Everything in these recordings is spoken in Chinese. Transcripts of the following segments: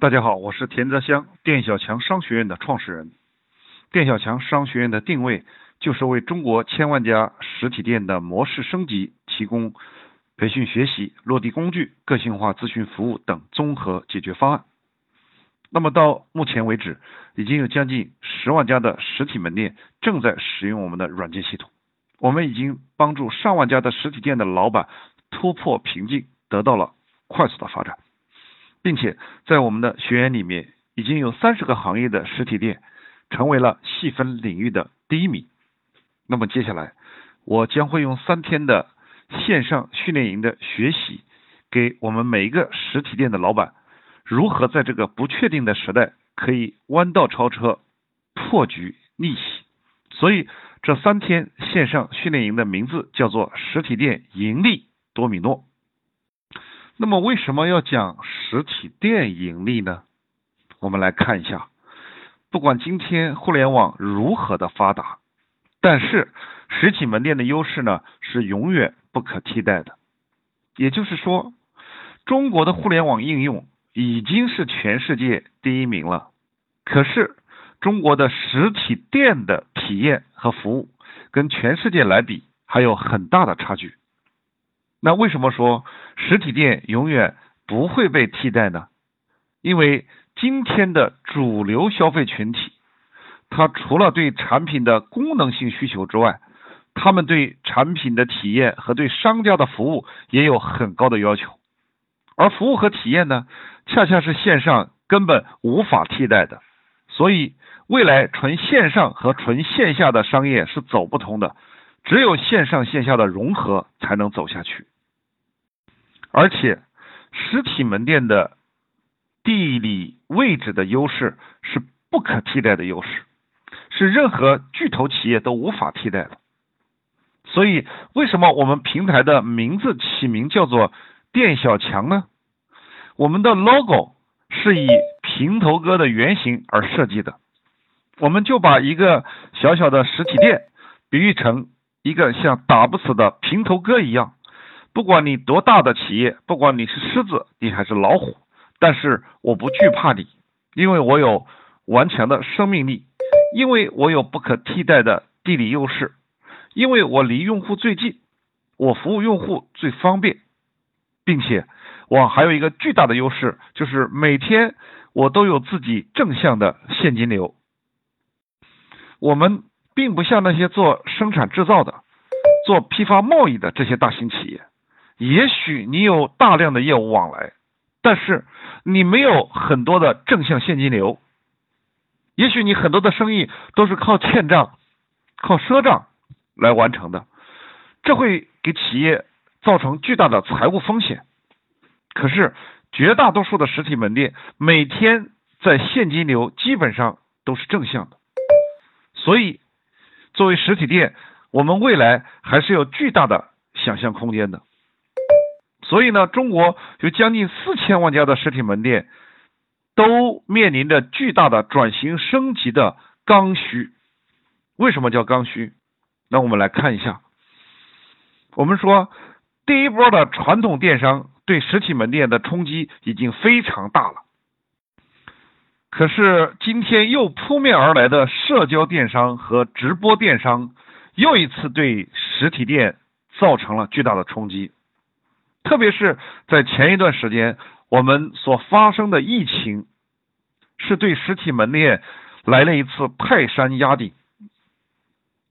大家好，我是田泽香，店小强商学院的创始人。店小强商学院的定位就是为中国千万家实体店的模式升级提供培训学习、落地工具、个性化咨询服务等综合解决方案。那么到目前为止，已经有将近十万家的实体门店正在使用我们的软件系统。我们已经帮助上万家的实体店的老板突破瓶颈，得到了快速的发展。并且在我们的学员里面，已经有三十个行业的实体店成为了细分领域的第一名。那么接下来，我将会用三天的线上训练营的学习，给我们每一个实体店的老板，如何在这个不确定的时代，可以弯道超车，破局逆袭。所以这三天线上训练营的名字叫做“实体店盈利多米诺”。那么为什么要讲实体店盈利呢？我们来看一下，不管今天互联网如何的发达，但是实体门店的优势呢是永远不可替代的。也就是说，中国的互联网应用已经是全世界第一名了，可是中国的实体店的体验和服务跟全世界来比还有很大的差距。那为什么说实体店永远不会被替代呢？因为今天的主流消费群体，他除了对产品的功能性需求之外，他们对产品的体验和对商家的服务也有很高的要求。而服务和体验呢，恰恰是线上根本无法替代的。所以，未来纯线上和纯线下的商业是走不通的，只有线上线下的融合才能走下去。而且，实体门店的地理位置的优势是不可替代的优势，是任何巨头企业都无法替代的。所以，为什么我们平台的名字起名叫做“店小强”呢？我们的 logo 是以平头哥的原型而设计的。我们就把一个小小的实体店比喻成一个像打不死的平头哥一样。不管你多大的企业，不管你是狮子，你还是老虎，但是我不惧怕你，因为我有顽强的生命力，因为我有不可替代的地理优势，因为我离用户最近，我服务用户最方便，并且我还有一个巨大的优势，就是每天我都有自己正向的现金流。我们并不像那些做生产制造的、做批发贸易的这些大型企业。也许你有大量的业务往来，但是你没有很多的正向现金流。也许你很多的生意都是靠欠账、靠赊账来完成的，这会给企业造成巨大的财务风险。可是绝大多数的实体门店每天在现金流基本上都是正向的，所以作为实体店，我们未来还是有巨大的想象空间的。所以呢，中国有将近四千万家的实体门店，都面临着巨大的转型升级的刚需。为什么叫刚需？那我们来看一下。我们说，第一波的传统电商对实体门店的冲击已经非常大了。可是今天又扑面而来的社交电商和直播电商，又一次对实体店造成了巨大的冲击。特别是在前一段时间，我们所发生的疫情，是对实体门店来了一次泰山压顶。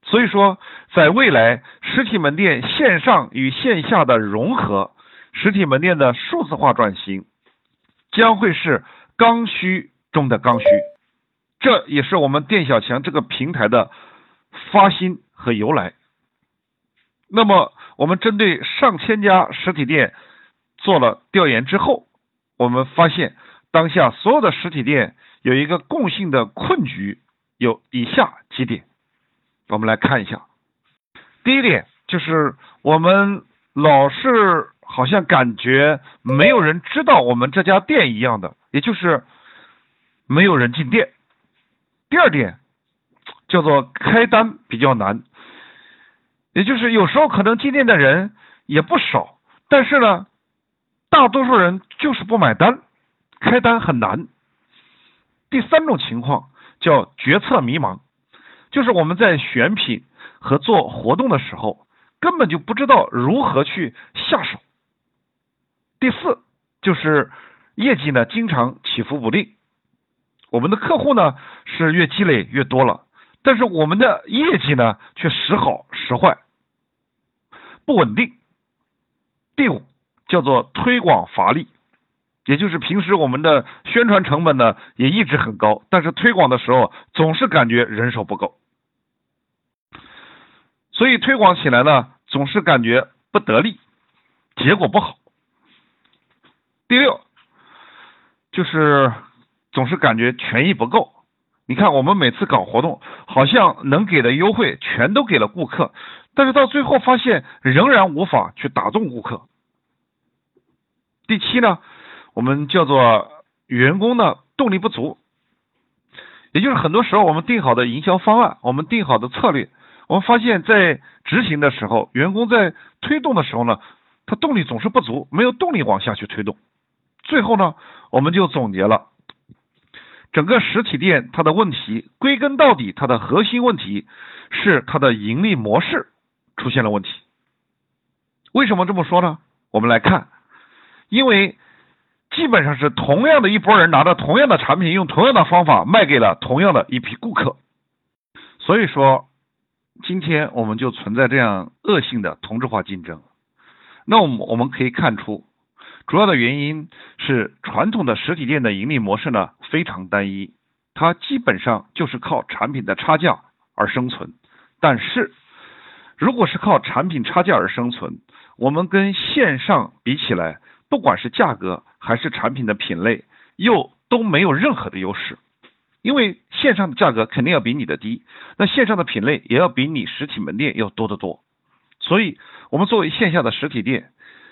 所以说，在未来，实体门店线上与线下的融合，实体门店的数字化转型，将会是刚需中的刚需。这也是我们店小强这个平台的发心和由来。那么，我们针对上千家实体店做了调研之后，我们发现当下所有的实体店有一个共性的困局，有以下几点，我们来看一下。第一点就是我们老是好像感觉没有人知道我们这家店一样的，也就是没有人进店。第二点叫做开单比较难。也就是有时候可能进店的人也不少，但是呢，大多数人就是不买单，开单很难。第三种情况叫决策迷茫，就是我们在选品和做活动的时候，根本就不知道如何去下手。第四就是业绩呢经常起伏不定，我们的客户呢是越积累越多了，但是我们的业绩呢却时好时坏，不稳定。第五叫做推广乏力。也就是平时我们的宣传成本呢也一直很高，但是推广的时候总是感觉人手不够，所以推广起来呢总是感觉不得力，结果不好。第六就是总是感觉权益不够。你看我们每次搞活动，好像能给的优惠全都给了顾客，但是到最后发现仍然无法去打动顾客。第七呢？我们叫做员工的动力不足，也就是很多时候我们定好的营销方案，我们定好的策略，我们发现，在执行的时候，员工在推动的时候呢，他动力总是不足，没有动力往下去推动。最后呢，我们就总结了，整个实体店它的问题，归根到底，它的核心问题是它的盈利模式出现了问题。为什么这么说呢？我们来看，因为。基本上是同样的一拨人拿着同样的产品，用同样的方法卖给了同样的一批顾客，所以说今天我们就存在这样恶性的同质化竞争。那我们我们可以看出，主要的原因是传统的实体店的盈利模式呢非常单一，它基本上就是靠产品的差价而生存。但是如果是靠产品差价而生存，我们跟线上比起来，不管是价格，还是产品的品类又都没有任何的优势，因为线上的价格肯定要比你的低，那线上的品类也要比你实体门店要多得多。所以，我们作为线下的实体店，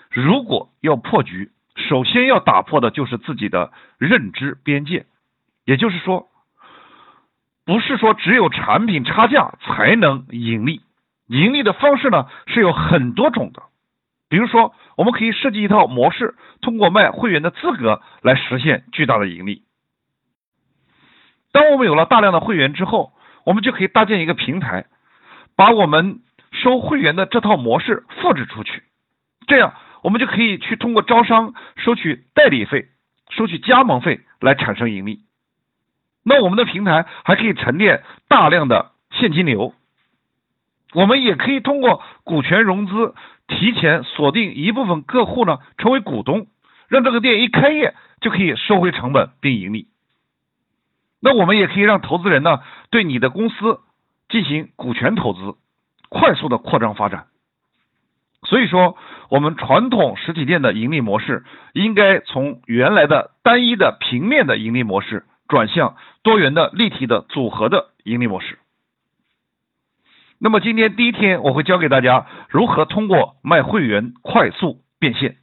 如果要破局，首先要打破的就是自己的认知边界。也就是说，不是说只有产品差价才能盈利，盈利的方式呢是有很多种的。比如说，我们可以设计一套模式，通过卖会员的资格来实现巨大的盈利。当我们有了大量的会员之后，我们就可以搭建一个平台，把我们收会员的这套模式复制出去。这样，我们就可以去通过招商收取代理费、收取加盟费来产生盈利。那我们的平台还可以沉淀大量的现金流，我们也可以通过股权融资。提前锁定一部分客户呢，成为股东，让这个店一开业就可以收回成本并盈利。那我们也可以让投资人呢对你的公司进行股权投资，快速的扩张发展。所以说，我们传统实体店的盈利模式应该从原来的单一的平面的盈利模式转向多元的立体的组合的盈利模式。那么今天第一天，我会教给大家如何通过卖会员快速变现。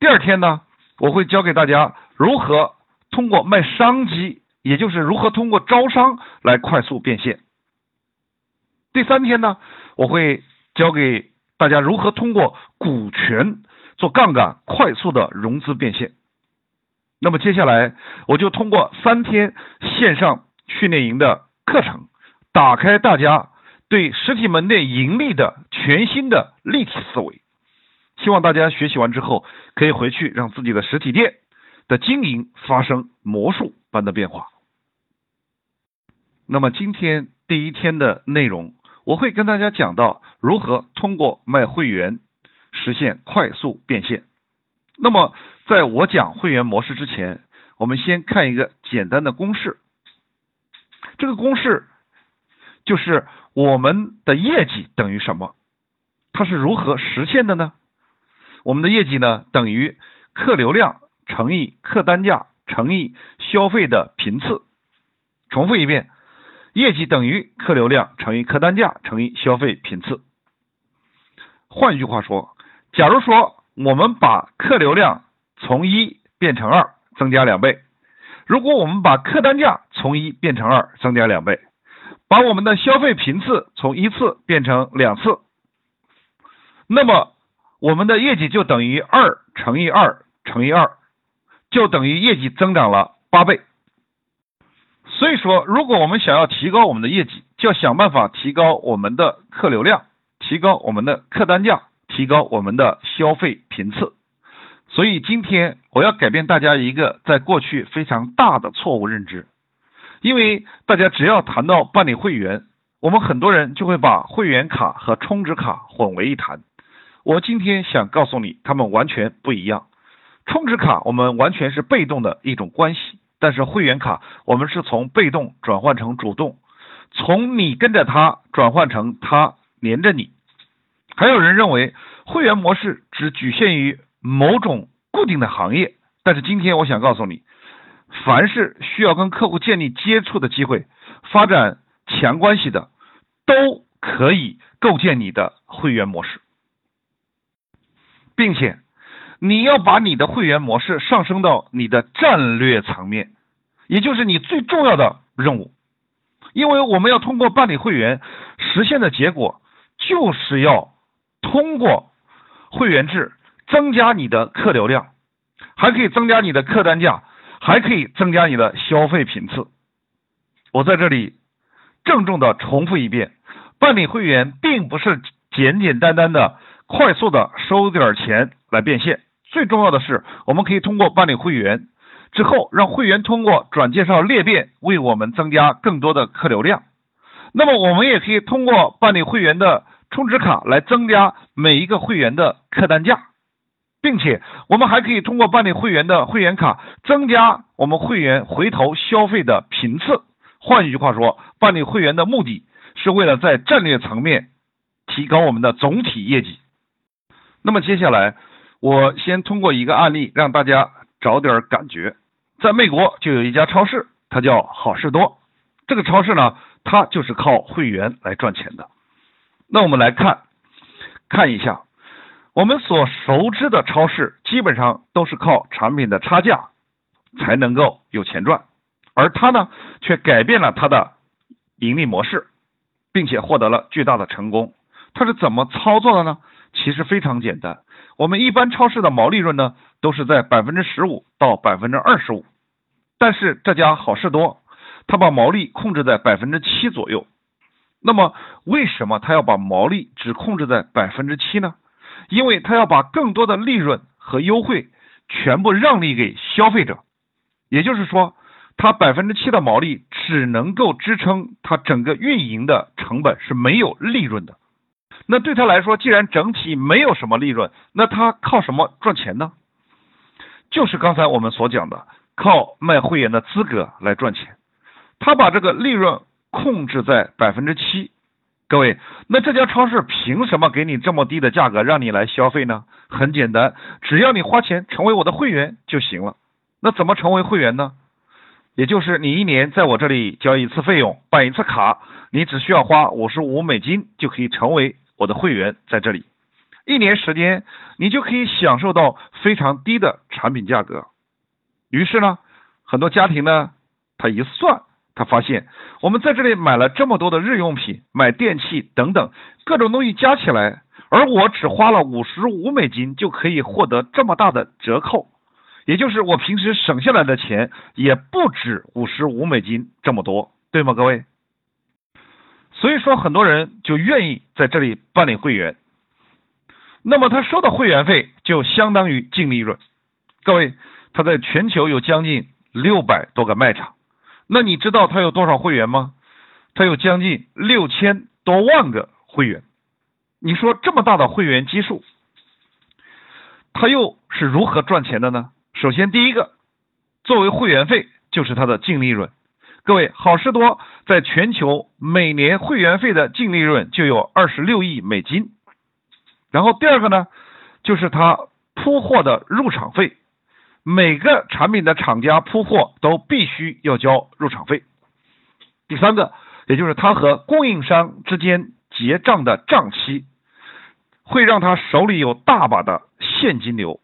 第二天呢，我会教给大家如何通过卖商机，也就是如何通过招商来快速变现。第三天呢，我会教给大家如何通过股权做杠杆，快速的融资变现。那么接下来，我就通过三天线上训练营的课程。打开大家对实体门店盈利的全新的立体思维，希望大家学习完之后可以回去让自己的实体店的经营发生魔术般的变化。那么今天第一天的内容，我会跟大家讲到如何通过卖会员实现快速变现。那么在我讲会员模式之前，我们先看一个简单的公式，这个公式。就是我们的业绩等于什么？它是如何实现的呢？我们的业绩呢，等于客流量乘以客单价乘以消费的频次。重复一遍，业绩等于客流量乘以客单价乘以消费频次。换句话说，假如说我们把客流量从一变成二，增加两倍；如果我们把客单价从一变成二，增加两倍。把我们的消费频次从一次变成两次，那么我们的业绩就等于二乘以二乘以二，就等于业绩增长了八倍。所以说，如果我们想要提高我们的业绩，就要想办法提高我们的客流量，提高我们的客单价，提高我们的消费频次。所以今天我要改变大家一个在过去非常大的错误认知，因为大家只要谈到办理会员，我们很多人就会把会员卡和充值卡混为一谈。我今天想告诉你，他们完全不一样。充值卡我们完全是被动的一种关系。但是会员卡，我们是从被动转换成主动，从你跟着他转换成他黏着你。还有人认为会员模式只局限于某种固定的行业，但是今天我想告诉你，凡是需要跟客户建立接触的机会、发展强关系的，都可以构建你的会员模式，并且。你要把你的会员模式上升到你的战略层面，也就是你最重要的任务，因为我们要通过办理会员实现的结果，就是要通过会员制增加你的客流量，还可以增加你的客单价，还可以增加你的消费频次。我在这里郑重的重复一遍，办理会员并不是简简单单的快速的收点钱来变现。最重要的是，我们可以通过办理会员之后，让会员通过转介绍裂变为我们增加更多的客流量。那么，我们也可以通过办理会员的充值卡来增加每一个会员的客单价，并且我们还可以通过办理会员的会员卡增加我们会员回头消费的频次。换一句话说，办理会员的目的是为了在战略层面提高我们的总体业绩。那么接下来。我先通过一个案例让大家找点感觉，在美国就有一家超市，它叫好事多。这个超市呢，它就是靠会员来赚钱的。那我们来看看一下，我们所熟知的超市基本上都是靠产品的差价才能够有钱赚，而它呢，却改变了它的盈利模式，并且获得了巨大的成功。它是怎么操作的呢？其实非常简单。我们一般超市的毛利润呢，都是在百分之十五到百分之二十五，但是这家好事多，它把毛利控制在百分之七左右。那么为什么它要把毛利只控制在百分之七呢？因为他要把更多的利润和优惠全部让利给消费者，也就是说，他百分之七的毛利只能够支撑他整个运营的成本，是没有利润的。那对他来说，既然整体没有什么利润，那他靠什么赚钱呢？就是刚才我们所讲的，靠卖会员的资格来赚钱。他把这个利润控制在百分之七。各位，那这家超市凭什么给你这么低的价格让你来消费呢？很简单，只要你花钱成为我的会员就行了。那怎么成为会员呢？也就是你一年在我这里交一次费用，办一次卡，你只需要花五十五美金就可以成为。我的会员在这里，一年时间你就可以享受到非常低的产品价格。于是呢，很多家庭呢，他一算，他发现我们在这里买了这么多的日用品、买电器等等各种东西加起来，而我只花了五十五美金就可以获得这么大的折扣，也就是我平时省下来的钱也不止五十五美金这么多，对吗，各位？所以说，很多人就愿意在这里办理会员，那么他收的会员费就相当于净利润。各位，他在全球有将近六百多个卖场，那你知道他有多少会员吗？他有将近六千多万个会员。你说这么大的会员基数，他又是如何赚钱的呢？首先，第一个，作为会员费就是他的净利润。各位，好事多在全球每年会员费的净利润就有二十六亿美金。然后第二个呢，就是他铺货的入场费，每个产品的厂家铺货都必须要交入场费。第三个，也就是他和供应商之间结账的账期，会让他手里有大把的现金流，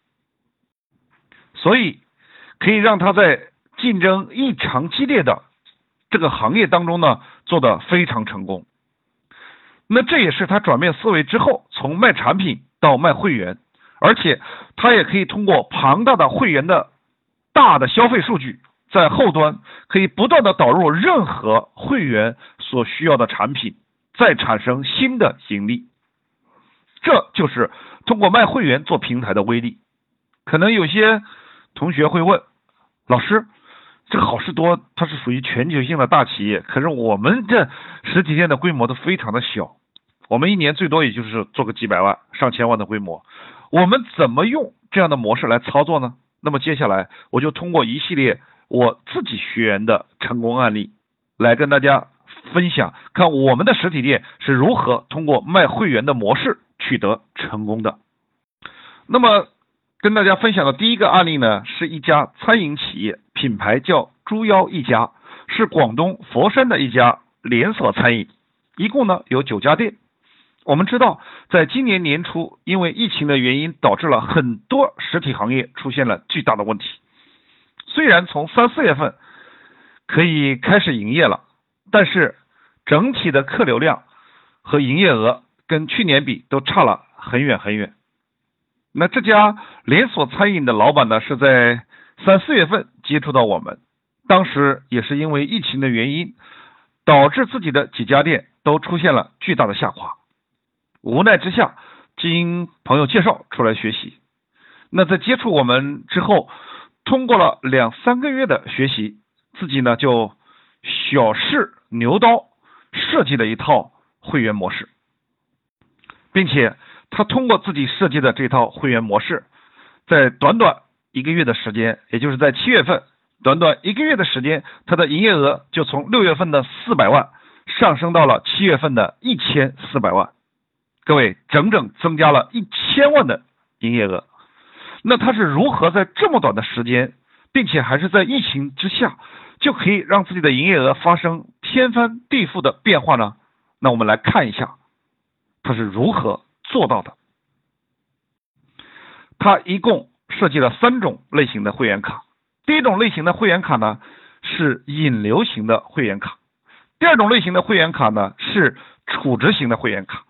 所以可以让他在竞争异常激烈的。这个行业当中呢，做的非常成功。那这也是他转变思维之后，从卖产品到卖会员，而且它也可以通过庞大的会员的大的消费数据，在后端可以不断的导入任何会员所需要的产品，再产生新的盈利。这就是通过卖会员做平台的威力。可能有些同学会问，老师，这个好事多它是属于全球性的大企业，可是我们这实体店的规模都非常的小，我们一年最多也就是做个几百万、上千万的规模，我们怎么用这样的模式来操作呢？那么接下来我就通过一系列我自己学员的成功案例，来跟大家分享，看我们的实体店是如何通过卖会员的模式取得成功的。那么跟大家分享的第一个案例呢，是一家餐饮企业，品牌叫猪腰一家，是广东佛山的一家连锁餐饮，一共呢有九家店。我们知道，在今年年初，因为疫情的原因，导致了很多实体行业出现了巨大的问题。虽然从三四月份可以开始营业了，但是整体的客流量和营业额跟去年比都差了很远很远。那这家连锁餐饮的老板呢，是在三四月份接触到我们，当时也是因为疫情的原因，导致自己的几家店都出现了巨大的下滑。无奈之下，经朋友介绍出来学习。那在接触我们之后，通过了两三个月的学习，自己呢就小试牛刀设计了一套会员模式，并且他通过自己设计的这套会员模式，在短短一个月的时间，也就是在七月份，短短一个月的时间，他的营业额就从六月份的四百万上升到了七月份的一千四百万。各位，整整增加了一千万的营业额，那他是如何在这么短的时间，并且还是在疫情之下，就可以让自己的营业额发生天翻地覆的变化呢？那我们来看一下，他是如何做到的。他一共设计了三种类型的会员卡，第一种类型的会员卡呢是引流型的会员卡，第二种类型的会员卡呢是储值型的会员卡。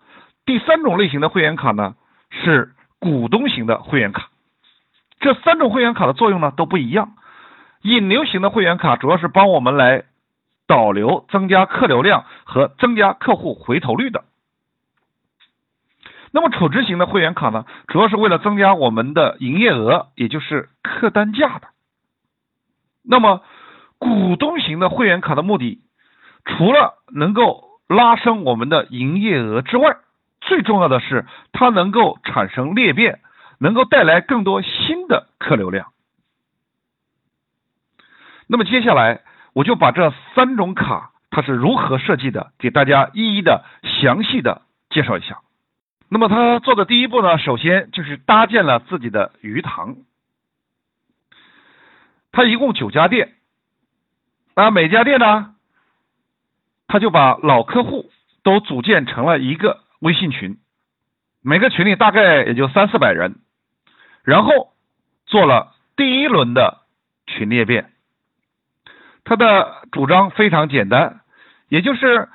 第三种类型的会员卡呢，是股东型的会员卡。这三种会员卡的作用呢都不一样。引流型的会员卡主要是帮我们来导流、增加客流量和增加客户回头率的。那么储值型的会员卡呢，主要是为了增加我们的营业额，也就是客单价的。那么股东型的会员卡的目的，除了能够拉升我们的营业额之外，最重要的是，它能够产生裂变，能够带来更多新的客流量。那么接下来，我就把这三种卡它是如何设计的，给大家一一的详细的介绍一下。那么他做的第一步呢，首先就是搭建了自己的鱼塘。他一共九家店，那每家店呢，他就把老客户都组建成了一个。微信群，每个群里大概也就三四百人，然后做了第一轮的群裂变。他的主张非常简单，也就是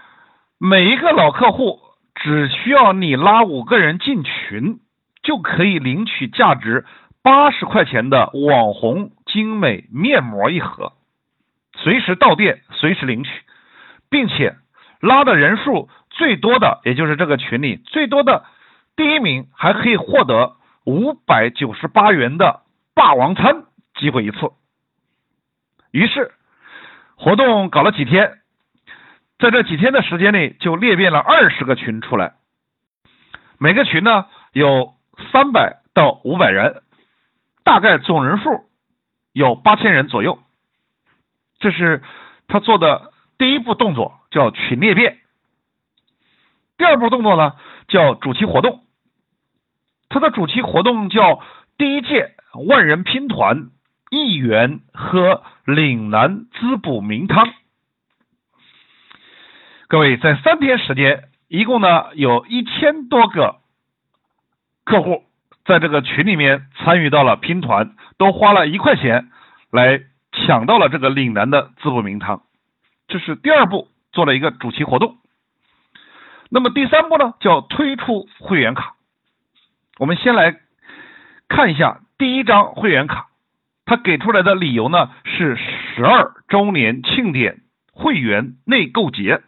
每一个老客户只需要你拉五个人进群，就可以领取价值八十块钱的网红精美面膜一盒，随时到店随时领取，并且拉的人数。最多的也就是这个群里最多的第一名还可以获得五百九十八元的霸王餐机会一次。于是活动搞了几天，在这几天的时间内就裂变了二十个群出来，每个群呢有三百到五百人，大概总人数有八千人左右。这是他做的第一步动作，叫群裂变。第二步动作呢，叫主题活动。它的主题活动叫第一届万人拼团，一元喝岭南滋补名汤。各位，在三天时间，一共呢有一千多个客户在这个群里面参与到了拼团，都花了一块钱来抢到了这个岭南的滋补名汤。这是第二步做了一个主题活动。那么第三步呢，叫推出会员卡。我们先来看一下第一张会员卡，它给出来的理由呢是十二周年庆典会员内购节。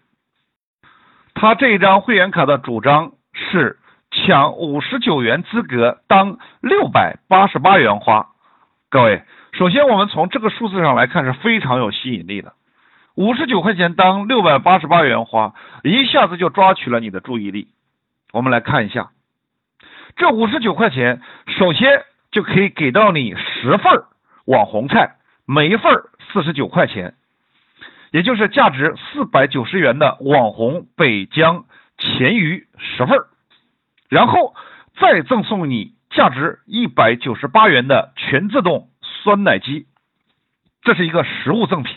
他这一张会员卡的主张是抢五十九元资格当六百八十八元花。各位，首先我们从这个数字上来看是非常有吸引力的，五十九块钱当六百八十八元花，一下子就抓取了你的注意力。我们来看一下，这五十九块钱，首先就可以给到你十份网红菜，每一份四十九块钱。也就是价值四百九十元的网红北疆黔鱼十份然后再赠送你价值一百九十八元的全自动酸奶机，这是一个实物赠品。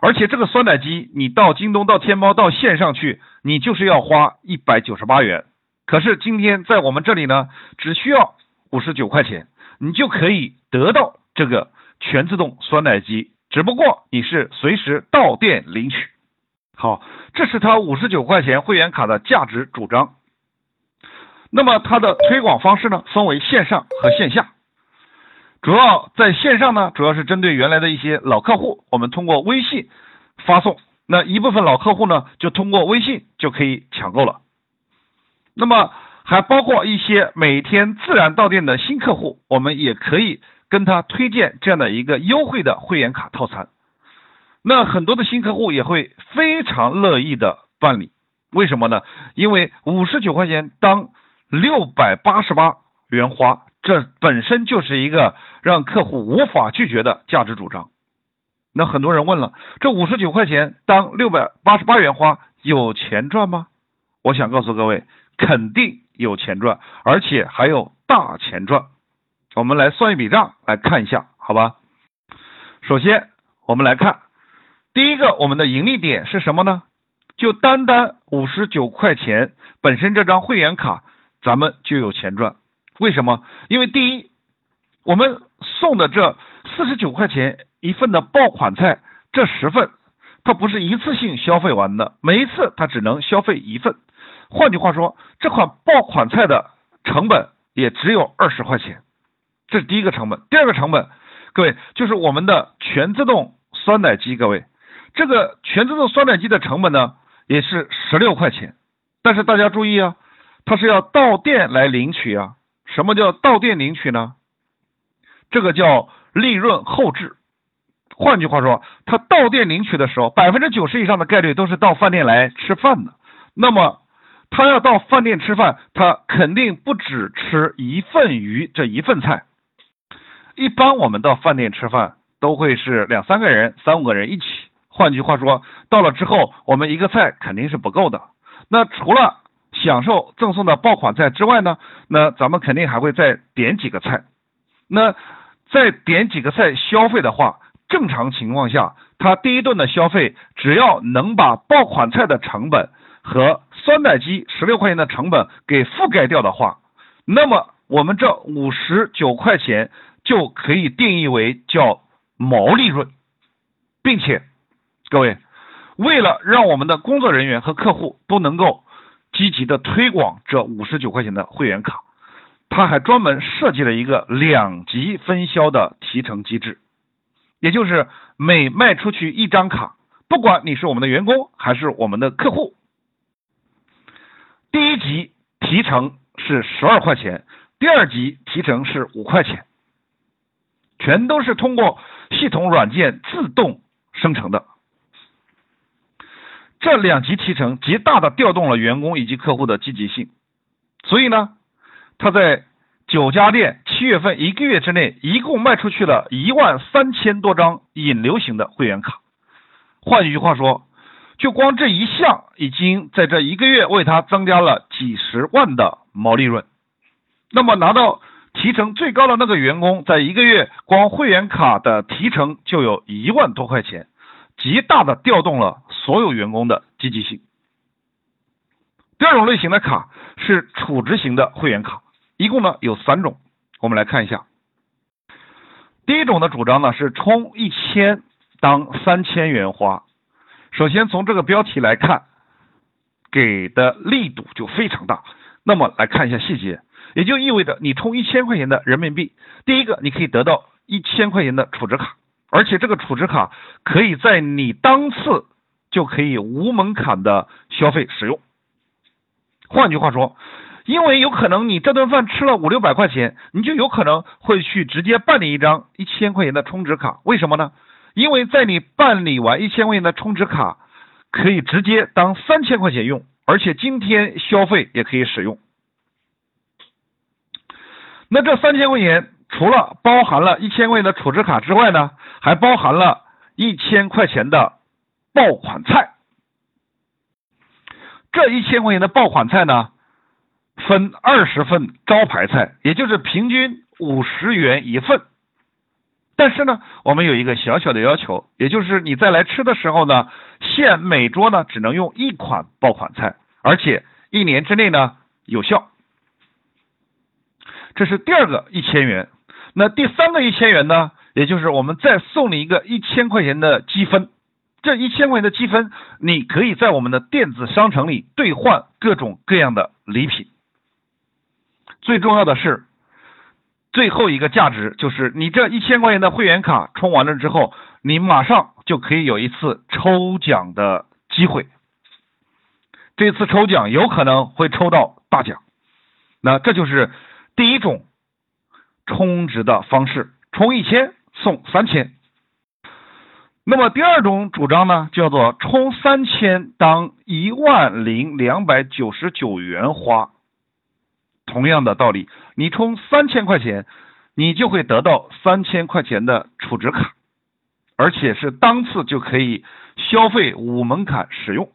而且这个酸奶机，你到京东、到天猫、到线上去，你就是要花一百九十八元。可是今天在我们这里呢，只需要五十九块钱，你就可以得到这个全自动酸奶机。只不过你是随时到店领取，好，这是他五十九块钱会员卡的价值主张。那么它的推广方式呢，分为线上和线下。主要在线上呢，主要是针对原来的一些老客户，我们通过微信发送，那一部分老客户呢，就通过微信就可以抢购了。那么还包括一些每天自然到店的新客户，我们也可以。跟他推荐这样的一个优惠的会员卡套餐，那很多的新客户也会非常乐意的办理。为什么呢？因为五十九块钱当六百八十八元花，这本身就是一个让客户无法拒绝的价值主张。那很多人问了，这五十九块钱当六百八十八元花有钱赚吗？我想告诉各位，肯定有钱赚，而且还有大钱赚。我们来算一笔账，来看一下，好吧？首先，我们来看第一个，我们的盈利点是什么呢？就单单五十九块钱，本身这张会员卡，咱们就有钱赚。为什么？因为第一，我们送的这四十九块钱一份的爆款菜，这十份，它不是一次性消费完的，每一次它只能消费一份。换句话说，这款爆款菜的成本也只有二十块钱。这是第一个成本，第二个成本，各位就是我们的全自动酸奶机，各位，这个全自动酸奶机的成本呢也是十六块钱，但是大家注意啊，它是要到店来领取啊。什么叫到店领取呢？这个叫利润后置，换句话说，他到店领取的时候，百分之九十以上的概率都是到饭店来吃饭的，那么。他要到饭店吃饭，他肯定不只吃一份鱼这一份菜。一般我们到饭店吃饭都会是两三个人、三五个人一起。换句话说，到了之后，我们一个菜肯定是不够的。那除了享受赠送的爆款菜之外呢，那咱们肯定还会再点几个菜。那再点几个菜消费的话，正常情况下，他第一顿的消费只要能把爆款菜的成本。和酸奶机十六块钱的成本给覆盖掉的话，那么我们这五十九块钱就可以定义为叫毛利润，并且各位为了让我们的工作人员和客户都能够积极的推广这五十九块钱的会员卡，他还专门设计了一个两级分销的提成机制，也就是每卖出去一张卡，不管你是我们的员工还是我们的客户。第一级提成是十二块钱，第二级提成是五块钱，全都是通过系统软件自动生成的。这两级提成极大的调动了员工以及客户的积极性，所以呢，他在九家店七月份一个月之内，一共卖出去了一万三千多张引流型的会员卡。换一句话说。就光这一项，已经在这一个月为他增加了几十万的毛利润。那么拿到提成最高的那个员工，在一个月光会员卡的提成就有一万多块钱，极大的调动了所有员工的积极性。第二种类型的卡是储值型的会员卡，一共呢有三种，我们来看一下。第一种的主张呢是充一千当三千元花。首先从这个标题来看，给的力度就非常大。那么来看一下细节，也就意味着你充一千块钱的人民币，第一个你可以得到一千块钱的储值卡，而且这个储值卡可以在你当次就可以无门槛的消费使用。换句话说，因为有可能你这顿饭吃了五六百块钱，你就有可能会去直接办理一张一千块钱的充值卡。为什么呢？因为在你办理完一千块钱的充值卡，可以直接当三千块钱用，而且今天消费也可以使用。那这三千块钱除了包含了一千块钱的储值卡之外呢，还包含了一千块钱的爆款菜。这一千块钱的爆款菜呢，分二十份招牌菜，也就是平均五十元一份。但是呢，我们有一个小小的要求，也就是你在来吃的时候呢，限每桌呢只能用一款爆款菜，而且一年之内呢有效。这是第二个一千元，那第三个一千元呢？也就是我们再送你一个一千块钱的积分，这一千块钱的积分，你可以在我们的电子商城里兑换各种各样的礼品。最重要的是，最后一个价值就是你这一千块钱的会员卡充完了之后，你马上就可以有一次抽奖的机会。这次抽奖有可能会抽到大奖，那这就是。第一种充值的方式，充一千送三千。那么第二种主张呢，叫做充三千当一万零两百九十九元花。同样的道理，你充三千块钱，你就会得到三千块钱的储值卡，而且是当次就可以消费无门槛使用。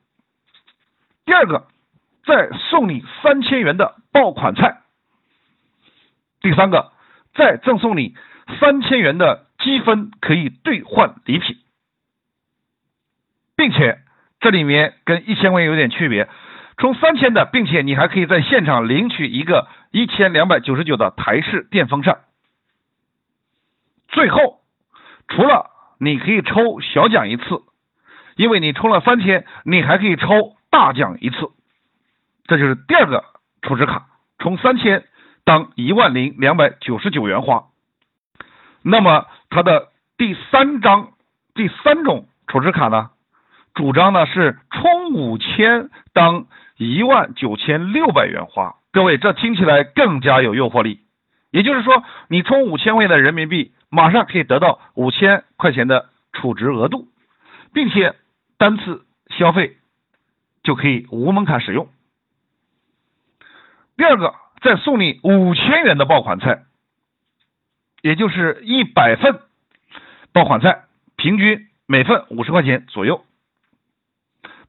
第二个，再送你三千元的爆款菜。第三个，再赠送你三千元的积分，可以兑换礼品，并且这里面跟一千块钱有点区别，充三千的，并且你还可以在现场领取一个一千两百九十九的台式电风扇。最后，除了你可以抽小奖一次，因为你充了三千，你还可以抽大奖一次，这就是第二个储值卡，充三千。当一万零两百九十九元花，那么它的第三张第三种储值卡呢，主张呢是充五千当一万九千六百元花。各位，这听起来更加有诱惑力。也就是说，你充五千块钱的人民币，马上可以得到五千块钱的储值额度，并且单次消费就可以无门槛使用。第二个。再送你五千元的爆款菜，也就是一百份爆款菜，平均每份五十块钱左右，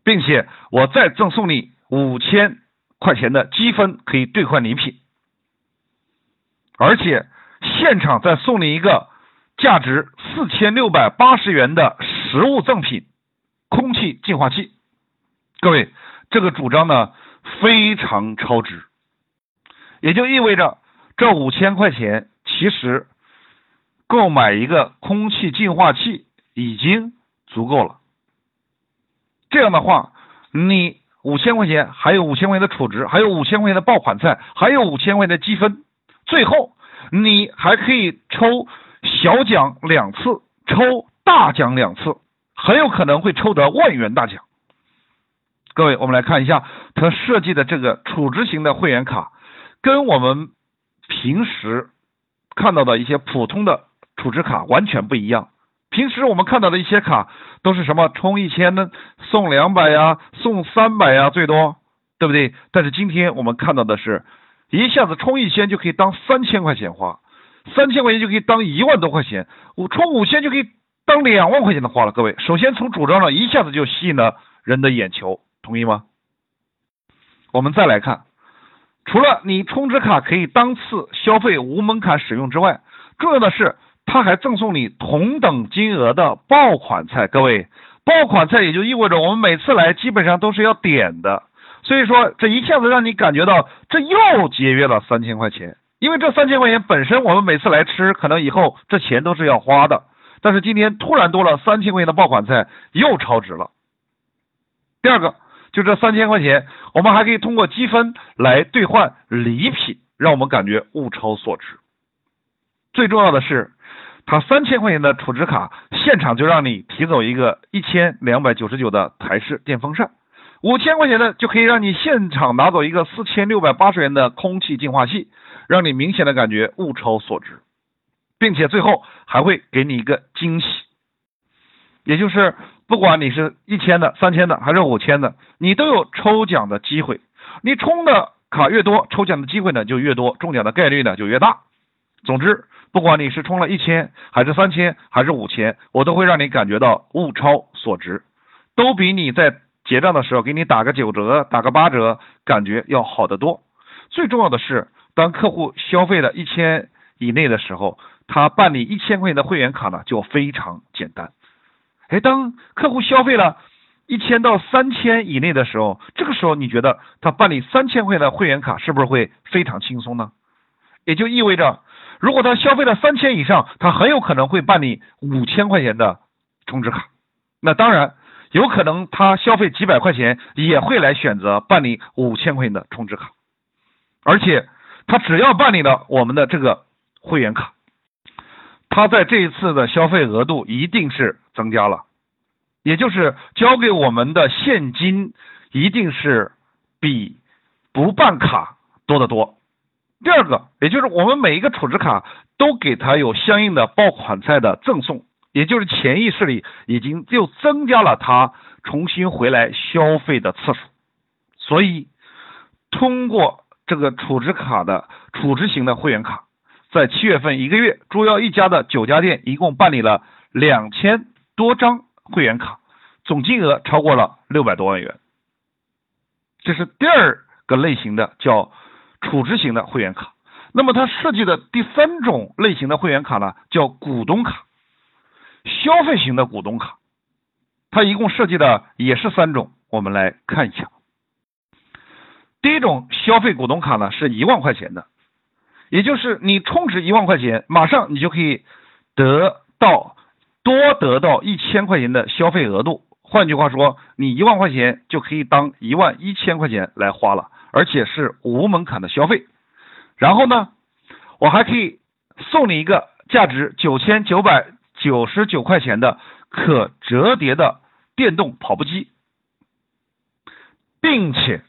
并且我再赠送你五千块钱的积分，可以兑换礼品，而且现场再送你一个价值四千六百八十元的实物赠品——空气净化器。各位，这个主张呢非常超值。也就意味着，这五千块钱其实购买一个空气净化器已经足够了。这样的话，你五千块钱还有五千块钱的储值，还有五千块钱的爆款菜，还有五千块钱的积分，最后你还可以抽小奖两次，抽大奖两次，很有可能会抽得万元大奖。各位，我们来看一下他设计的这个储值型的会员卡。跟我们平时看到的一些普通的储值卡完全不一样。平时我们看到的一些卡都是什么充一千呢，送两百呀，送三百呀，最多，对不对？但是今天我们看到的是，一下子充一千就可以当三千块钱花，三千块钱就可以当一万多块钱，我充五千就可以当两万块钱的花了。各位，首先从主张上一下子就吸引了人的眼球，同意吗？我们再来看。除了你充值卡可以当次消费无门槛使用之外，重要的是他还赠送你同等金额的爆款菜。各位，爆款菜也就意味着我们每次来基本上都是要点的，所以说这一下子让你感觉到这又节约了三千块钱。因为这三千块钱本身我们每次来吃，可能以后这钱都是要花的，但是今天突然多了三千块钱的爆款菜，又超值了。第二个。就这三千块钱，我们还可以通过积分来兑换礼品，让我们感觉物超所值。最重要的是，它三千块钱的储值卡现场就让你提走一个一千两百九十九的台式电风扇，五千块钱的就可以让你现场拿走一个四千六百八十元的空气净化器，让你明显的感觉物超所值，并且最后还会给你一个惊喜，也就是不管你是一千的、三千的还是五千的，你都有抽奖的机会。你充的卡越多，抽奖的机会呢就越多，中奖的概率呢就越大。总之。不管你是充了一千，还是三千，还是五千，我都会让你感觉到物超所值，都比你在结账的时候给你打个九折、打个八折感觉要好得多。最重要的是，当客户消费了一千以内的时候，他办理一千块钱的会员卡呢就非常简单。哎，当客户消费了一千到三千以内的时候，这个时候你觉得他办理三千块钱的会员卡是不是会非常轻松呢？也就意味着。如果他消费了三千以上，他很有可能会办理五千块钱的充值卡。那当然，有可能他消费几百块钱也会来选择办理五千块钱的充值卡。而且，他只要办理了我们的这个会员卡，他在这一次的消费额度一定是增加了，也就是交给我们的现金一定是比不办卡多得多。第二个，也就是我们每一个储值卡都给他有相应的爆款菜的赠送，也就是潜意识里已经又增加了他重新回来消费的次数。所以，通过这个储值卡的储值型的会员卡，在七月份一个月，猪腰一家的九家店一共办理了两千多张会员卡，总金额超过了六百多万元。这是第二个类型的叫。储值型的会员卡，那么它设计的第三种类型的会员卡呢，叫股东卡，消费型的股东卡，它一共设计的也是三种，我们来看一下。第一种消费股东卡呢是一万块钱的，也就是你充值一万块钱，马上你就可以得到多得到一千块钱的消费额度。换句话说，你一万块钱就可以当一万一千块钱来花了。而且是无门槛的消费，然后呢，我还可以送你一个价值九千九百九十九块钱的可折叠的电动跑步机，并且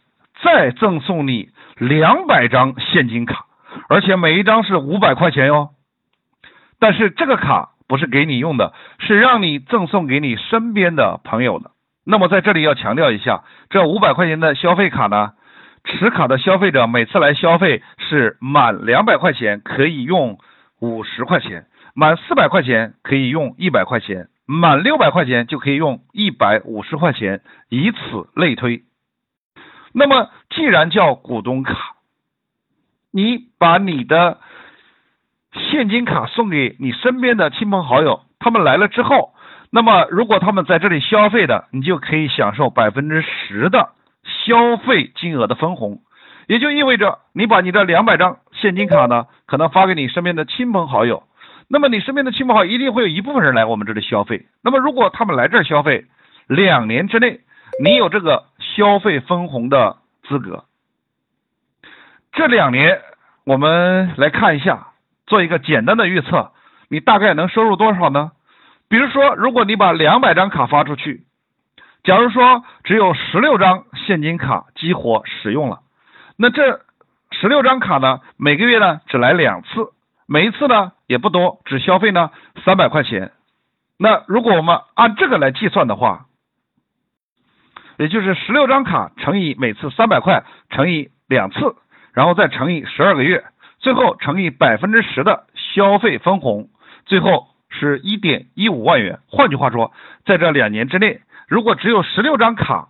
再赠送你两百张现金卡，而且每一张是五百块钱哟。但是这个卡不是给你用的，是让你赠送给你身边的朋友的。那么在这里要强调一下，这五百块钱的消费卡呢？持卡的消费者每次来消费是满两百块钱可以用五十块钱，满四百块钱可以用一百块钱，满六百块钱就可以用一百五十块钱，以此类推。那么既然叫股东卡，你把你的现金卡送给你身边的亲朋好友，他们来了之后，那么如果他们在这里消费的，你就可以享受百分之十的。消费金额的分红，也就意味着你把你的两百张现金卡呢，可能发给你身边的亲朋好友，那么你身边的亲朋好友一定会有一部分人来我们这里消费。那么如果他们来这儿消费，两年之内你有这个消费分红的资格。这两年我们来看一下，做一个简单的预测，你大概能收入多少呢？比如说，如果你把两百张卡发出去。假如说只有十六张现金卡激活使用了，那这十六张卡呢，每个月呢只来两次，每一次呢也不多，只消费呢三百块钱。那如果我们按这个来计算的话，也就是十六张卡乘以每次三百块乘以两次，然后再乘以十二个月，最后乘以百分之十的消费分红，最后是一点一五万元。换句话说，在这两年之内。如果只有十六张卡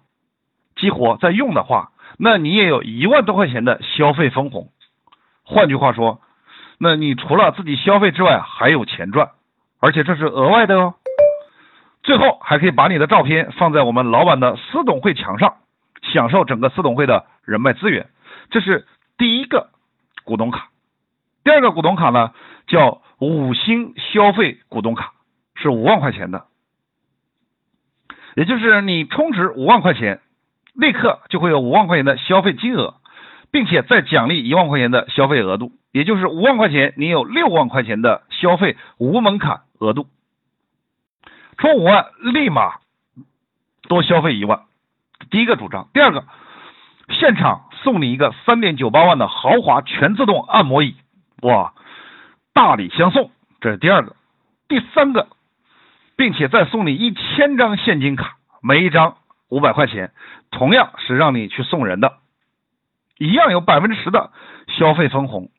激活在用的话，那你也有一万多块钱的消费分红。换句话说，那你除了自己消费之外还有钱赚，而且这是额外的哦。最后还可以把你的照片放在我们老板的私董会墙上，享受整个私董会的人脉资源。这是第一个股东卡。第二个股东卡呢，叫五星消费股东卡，是五万块钱的。也就是你充值五万块钱，立刻就会有五万块钱的消费金额，并且再奖励一万块钱的消费额度，也就是五万块钱你有六万块钱的消费无门槛额度。充五万立马多消费一万，第一个主张。第二个，现场送你一个三点九八万的豪华全自动按摩椅，哇，大礼相送，这是第二个。第三个，并且再送你一千张现金卡，每一张五百块钱，同样是让你去送人的，一样有百分之十的消费分红。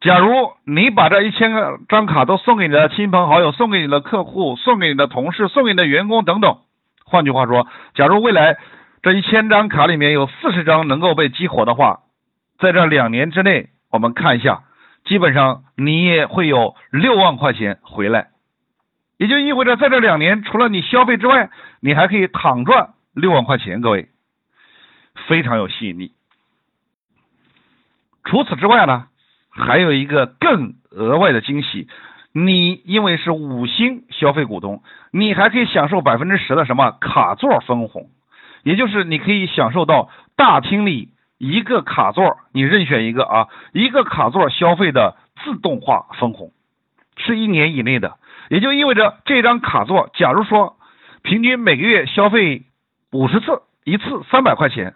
假如你把这一千个张卡都送给你的亲朋好友，送给你的客户，送给你的同事，送给你的员工等等。换句话说，假如未来这一千张卡里面有四十张能够被激活的话，在这两年之内，我们看一下，基本上你也会有六万块钱回来。也就意味着，在这两年，除了你消费之外，你还可以躺赚六万块钱。各位，非常有吸引力。除此之外呢？还有一个更额外的惊喜，你因为是五星消费股东，你还可以享受百分之十的什么卡座分红，也就是你可以享受到大厅里一个卡座，你任选一个啊，一个卡座消费的自动化分红，是一年以内的，也就意味着这张卡座，假如说平均每个月消费五十次，一次三百块钱，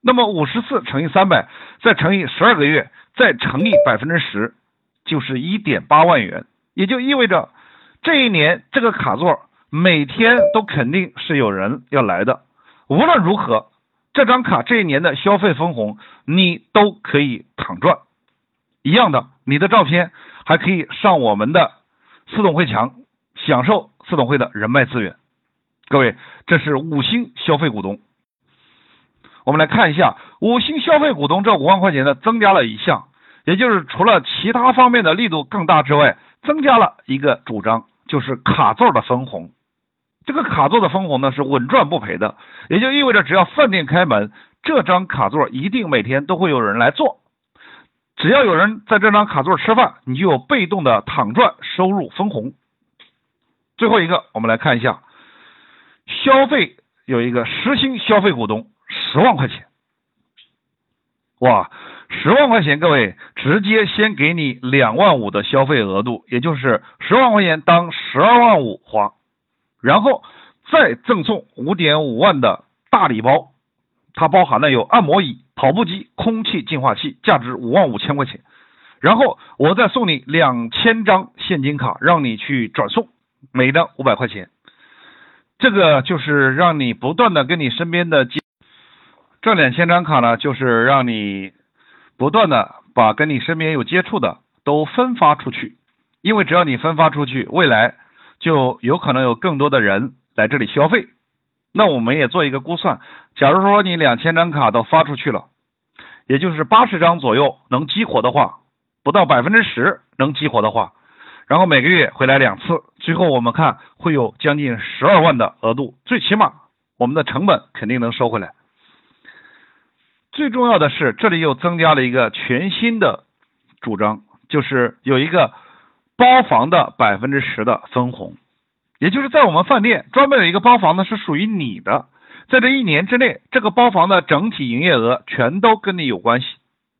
那么五十次乘以三百，再乘以十二个月。再乘以百分之十，就是一点八万元，也就意味着这一年这个卡座每天都肯定是有人要来的。无论如何，这张卡这一年的消费分红你都可以躺赚。一样的，你的照片还可以上我们的四董会强，享受四董会的人脉资源。各位，这是五星消费股东。我们来看一下五星消费股东这五万块钱呢，增加了一项，也就是除了其他方面的力度更大之外，增加了一个主张，就是卡座的分红。这个卡座的分红呢是稳赚不赔的，也就意味着只要饭店开门，这张卡座一定每天都会有人来坐。只要有人在这张卡座吃饭，你就有被动的躺赚收入分红。最后一个，我们来看一下消费有一个实心消费股东。十万块钱，哇，十万块钱，各位直接先给你两万五的消费额度，也就是十万块钱当十二万五花，然后再赠送五点五万的大礼包，它包含了有按摩椅、跑步机、空气净化器，价值五万五千块钱，然后我再送你两千张现金卡，让你去转送，每张五百块钱，这个就是让你不断的跟你身边的。这两千张卡呢，就是让你不断的把跟你身边有接触的都分发出去，因为只要你分发出去，未来就有可能有更多的人来这里消费。那我们也做一个估算，假如说你两千张卡都发出去了，也就是八十张左右能激活的话，不到百分之十能激活的话，然后每个月回来两次，最后我们看会有将近十二万的额度，最起码我们的成本肯定能收回来。最重要的是，这里又增加了一个全新的主张，就是有一个包房的百分之十的分红，也就是在我们饭店专门有一个包房呢，是属于你的，在这一年之内，这个包房的整体营业额全都跟你有关系。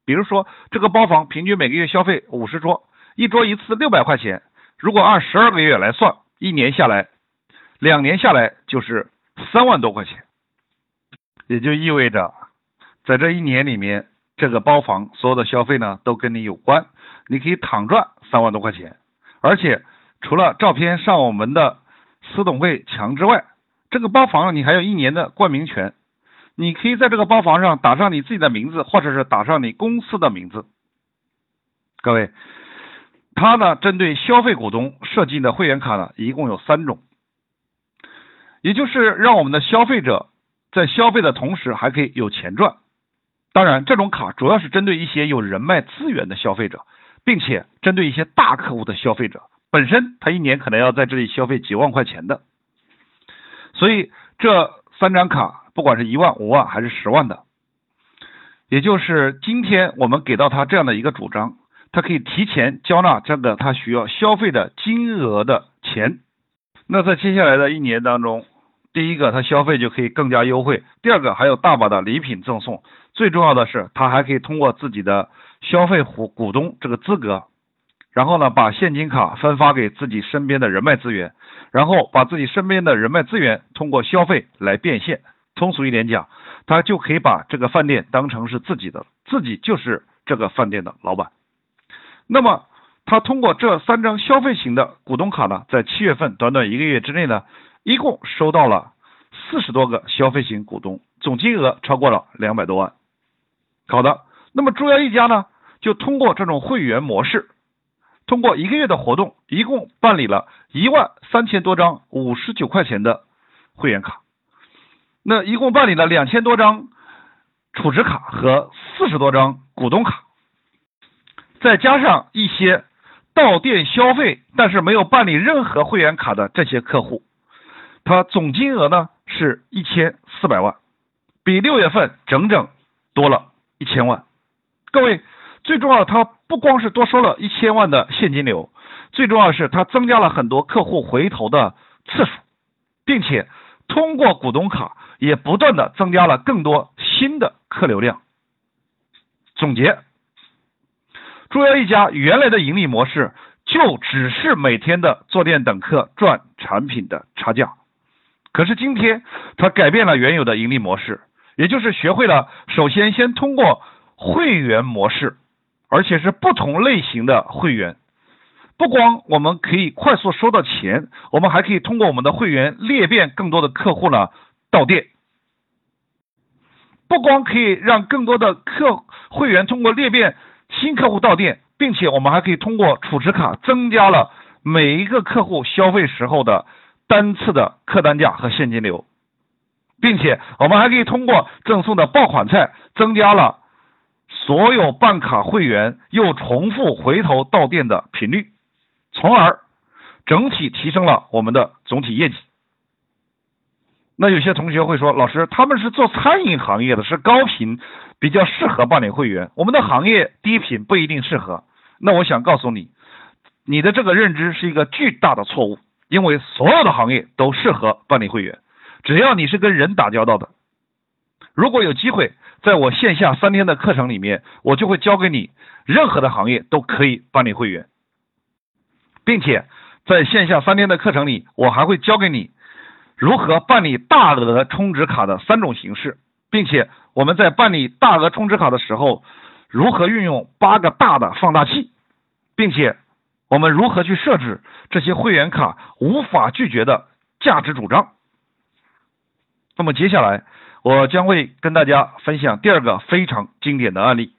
比如说，这个包房平均每个月消费五十桌，一桌一次六百块钱，如果按十二个月来算，一年下来，两年下来就是三万多块钱，也就意味着。在这一年里面，这个包房所有的消费呢都跟你有关，你可以躺赚三万多块钱，而且除了照片上我们的私董会墙之外，这个包房你还有一年的冠名权，你可以在这个包房上打上你自己的名字，或者是打上你公司的名字。各位，它呢针对消费股东设计的会员卡呢一共有三种，也就是让我们的消费者在消费的同时还可以有钱赚。当然，这种卡主要是针对一些有人脉资源的消费者，并且针对一些大客户的消费者，本身他一年可能要在这里消费几万块钱的。所以这三张卡，不管是一万、五万还是十万的，也就是今天我们给到他这样的一个主张，他可以提前交纳这个他需要消费的金额的钱。那在接下来的一年当中，第一个他消费就可以更加优惠，第二个还有大把的礼品赠送。最重要的是，他还可以通过自己的消费股股东这个资格，然后呢，把现金卡分发给自己身边的人脉资源，然后把自己身边的人脉资源通过消费来变现。通俗一点讲，他就可以把这个饭店当成是自己的，自己就是这个饭店的老板。那么，他通过这三张消费型的股东卡呢，在七月份短短一个月之内呢，一共收到了四十多个消费型股东，总金额超过了两百多万。好的，那么朱耀一家呢，就通过这种会员模式，通过一个月的活动，一共办理了一万三千多张五十九块钱的会员卡，那一共办理了两千多张储值卡和四十多张股东卡，再加上一些到店消费但是没有办理任何会员卡的这些客户，他总金额呢是一千四百万，比六月份整整多了。一千万，各位，最重要，它不光是多收了一千万的现金流，最重要的是它增加了很多客户回头的次数，并且通过股东卡也不断的增加了更多新的客流量。总结，朱耀一家原来的盈利模式就只是每天的坐店等客赚产品的差价，可是今天它改变了原有的盈利模式。也就是学会了，首先先通过会员模式，而且是不同类型的会员，不光我们可以快速收到钱，我们还可以通过我们的会员裂变更多的客户呢到店，不光可以让更多的客会员通过裂变新客户到店，并且我们还可以通过储值卡增加了每一个客户消费时候的单次的客单价和现金流。并且我们还可以通过赠送的爆款菜，增加了所有办卡会员又重复回头到店的频率，从而整体提升了我们的总体业绩。那有些同学会说，老师他们是做餐饮行业的，是高频，比较适合办理会员，我们的行业低频不一定适合。那我想告诉你，你的这个认知是一个巨大的错误，因为所有的行业都适合办理会员。只要你是跟人打交道的，如果有机会，在我线下三天的课程里面，我就会教给你，任何的行业都可以办理会员，并且在线下三天的课程里，我还会教给你如何办理大额充值卡的三种形式，并且我们在办理大额充值卡的时候，如何运用八个大的放大器，并且我们如何去设置这些会员卡无法拒绝的价值主张。那么接下来，我将会跟大家分享第二个非常经典的案例，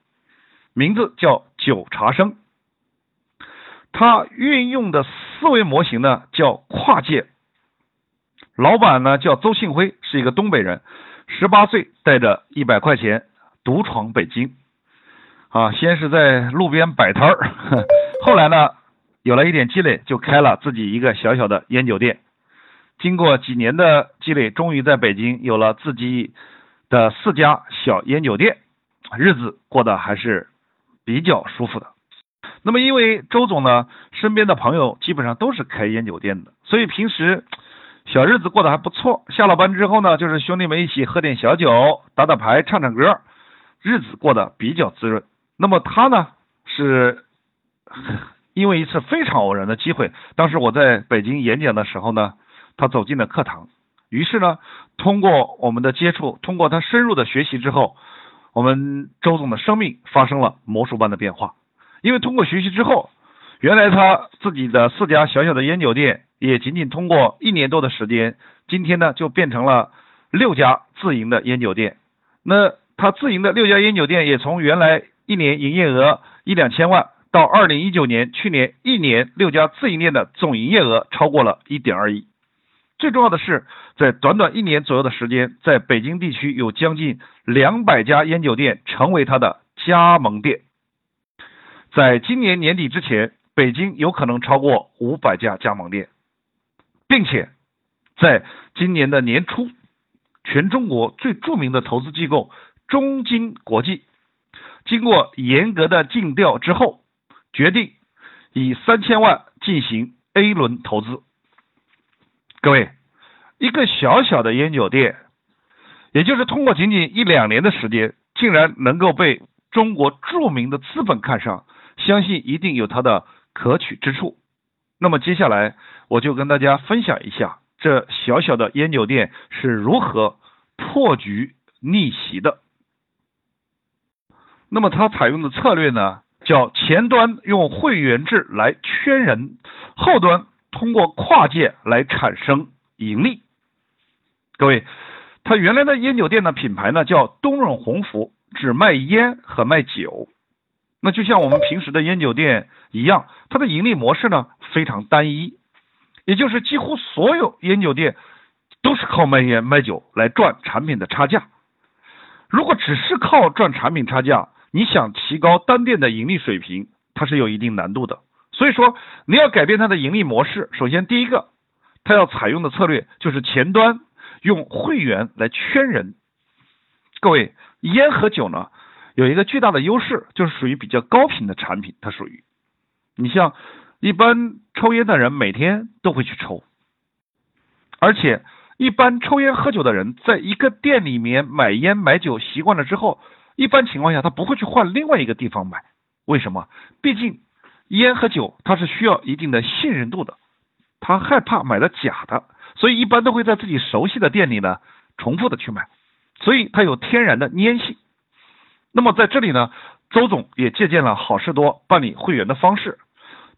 名字叫九茶生。他运用的思维模型呢叫跨界。老板呢叫邹庆辉，是一个东北人，十八岁带着一百块钱独闯北京。啊，先是在路边摆摊儿，后来呢有了一点积累，就开了自己一个小小的烟酒店。经过几年的积累，终于在北京有了自己的四家小烟酒店，日子过得还是比较舒服的。那么，因为周总呢，身边的朋友基本上都是开烟酒店的，所以平时小日子过得还不错。下了班之后呢，就是兄弟们一起喝点小酒，打打牌，唱唱歌，日子过得比较滋润。那么他呢，是因为一次非常偶然的机会，当时我在北京演讲的时候呢。他走进了课堂，于是呢，通过我们的接触，通过他深入的学习之后，我们周总的生命发生了魔术般的变化。因为通过学习之后，原来他自己的四家小小的烟酒店，也仅仅通过一年多的时间，今天呢就变成了六家自营的烟酒店。那他自营的六家烟酒店，也从原来一年营业额一两千万，到二零一九年去年一年六家自营店的总营业额超过了一点二亿。最重要的是，在短短一年左右的时间，在北京地区有将近两百家烟酒店成为他的加盟店。在今年年底之前，北京有可能超过五百家加盟店，并且在今年的年初，全中国最著名的投资机构中金国际，经过严格的尽调之后，决定以三千万进行 A 轮投资。各位，一个小小的烟酒店，也就是通过仅仅一两年的时间，竟然能够被中国著名的资本看上，相信一定有它的可取之处。那么接下来我就跟大家分享一下这小小的烟酒店是如何破局逆袭的。那么它采用的策略呢，叫前端用会员制来圈人，后端通过跨界来产生盈利。各位，它原来的烟酒店的品牌呢叫东润鸿福，只卖烟和卖酒。那就像我们平时的烟酒店一样，它的盈利模式呢非常单一，也就是几乎所有烟酒店都是靠卖烟卖酒来赚产品的差价。如果只是靠赚产品差价，你想提高单店的盈利水平，它是有一定难度的。所以说，你要改变它的盈利模式，首先第一个，它要采用的策略就是前端用会员来圈人。各位，烟和酒呢？有一个巨大的优势，就是属于比较高频的产品。它属于，你像一般抽烟的人每天都会去抽，而且一般抽烟喝酒的人，在一个店里面买烟买酒习惯了之后，一般情况下他不会去换另外一个地方买。为什么？毕竟烟和酒它是需要一定的信任度的，他害怕买的假的，所以一般都会在自己熟悉的店里呢重复的去买，所以它有天然的粘性。那么在这里呢，周总也借鉴了好事多办理会员的方式，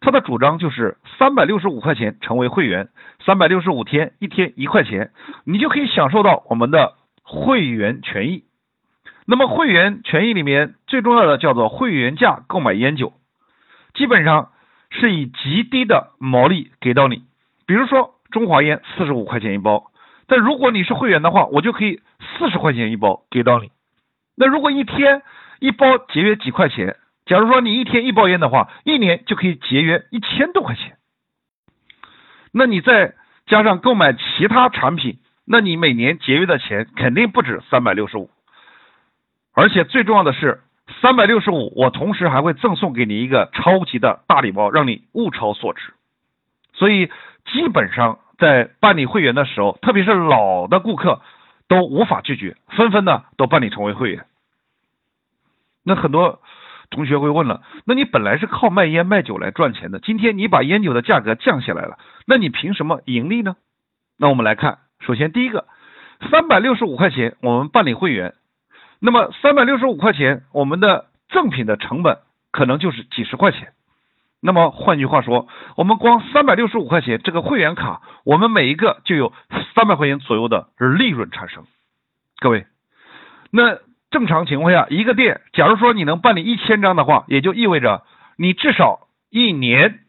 他的主张就是三百六十五块钱成为会员，三百六十五天一天一块钱，你就可以享受到我们的会员权益。那么会员权益里面最重要的叫做会员价购买烟酒，基本上是以极低的毛利给到你。比如说中华烟四十五块钱一包，但如果你是会员的话，我就可以四十块钱一包给到你。那如果一天一包节约几块钱，假如说你一天一包烟的话，一年就可以节约一千多块钱。那你再加上购买其他产品，那你每年节约的钱肯定不止三百六十五。而且最重要的是，三百六十五，我同时还会赠送给你一个超级的大礼包，让你物超所值。所以基本上在办理会员的时候，特别是老的顾客。都无法拒绝，纷纷呢都办理成为会员。那很多同学会问了，那你本来是靠卖烟卖酒来赚钱的，今天你把烟酒的价格降下来了，那你凭什么盈利呢？那我们来看，首先第一个，三百六十五块钱我们办理会员，那么三百六十五块钱我们的赠品的成本可能就是几十块钱。那么换句话说，我们光三百六十五块钱这个会员卡，我们每一个就有三百块钱左右的利润产生。各位，那正常情况下，一个店，假如说你能办理一千张的话，也就意味着你至少一年，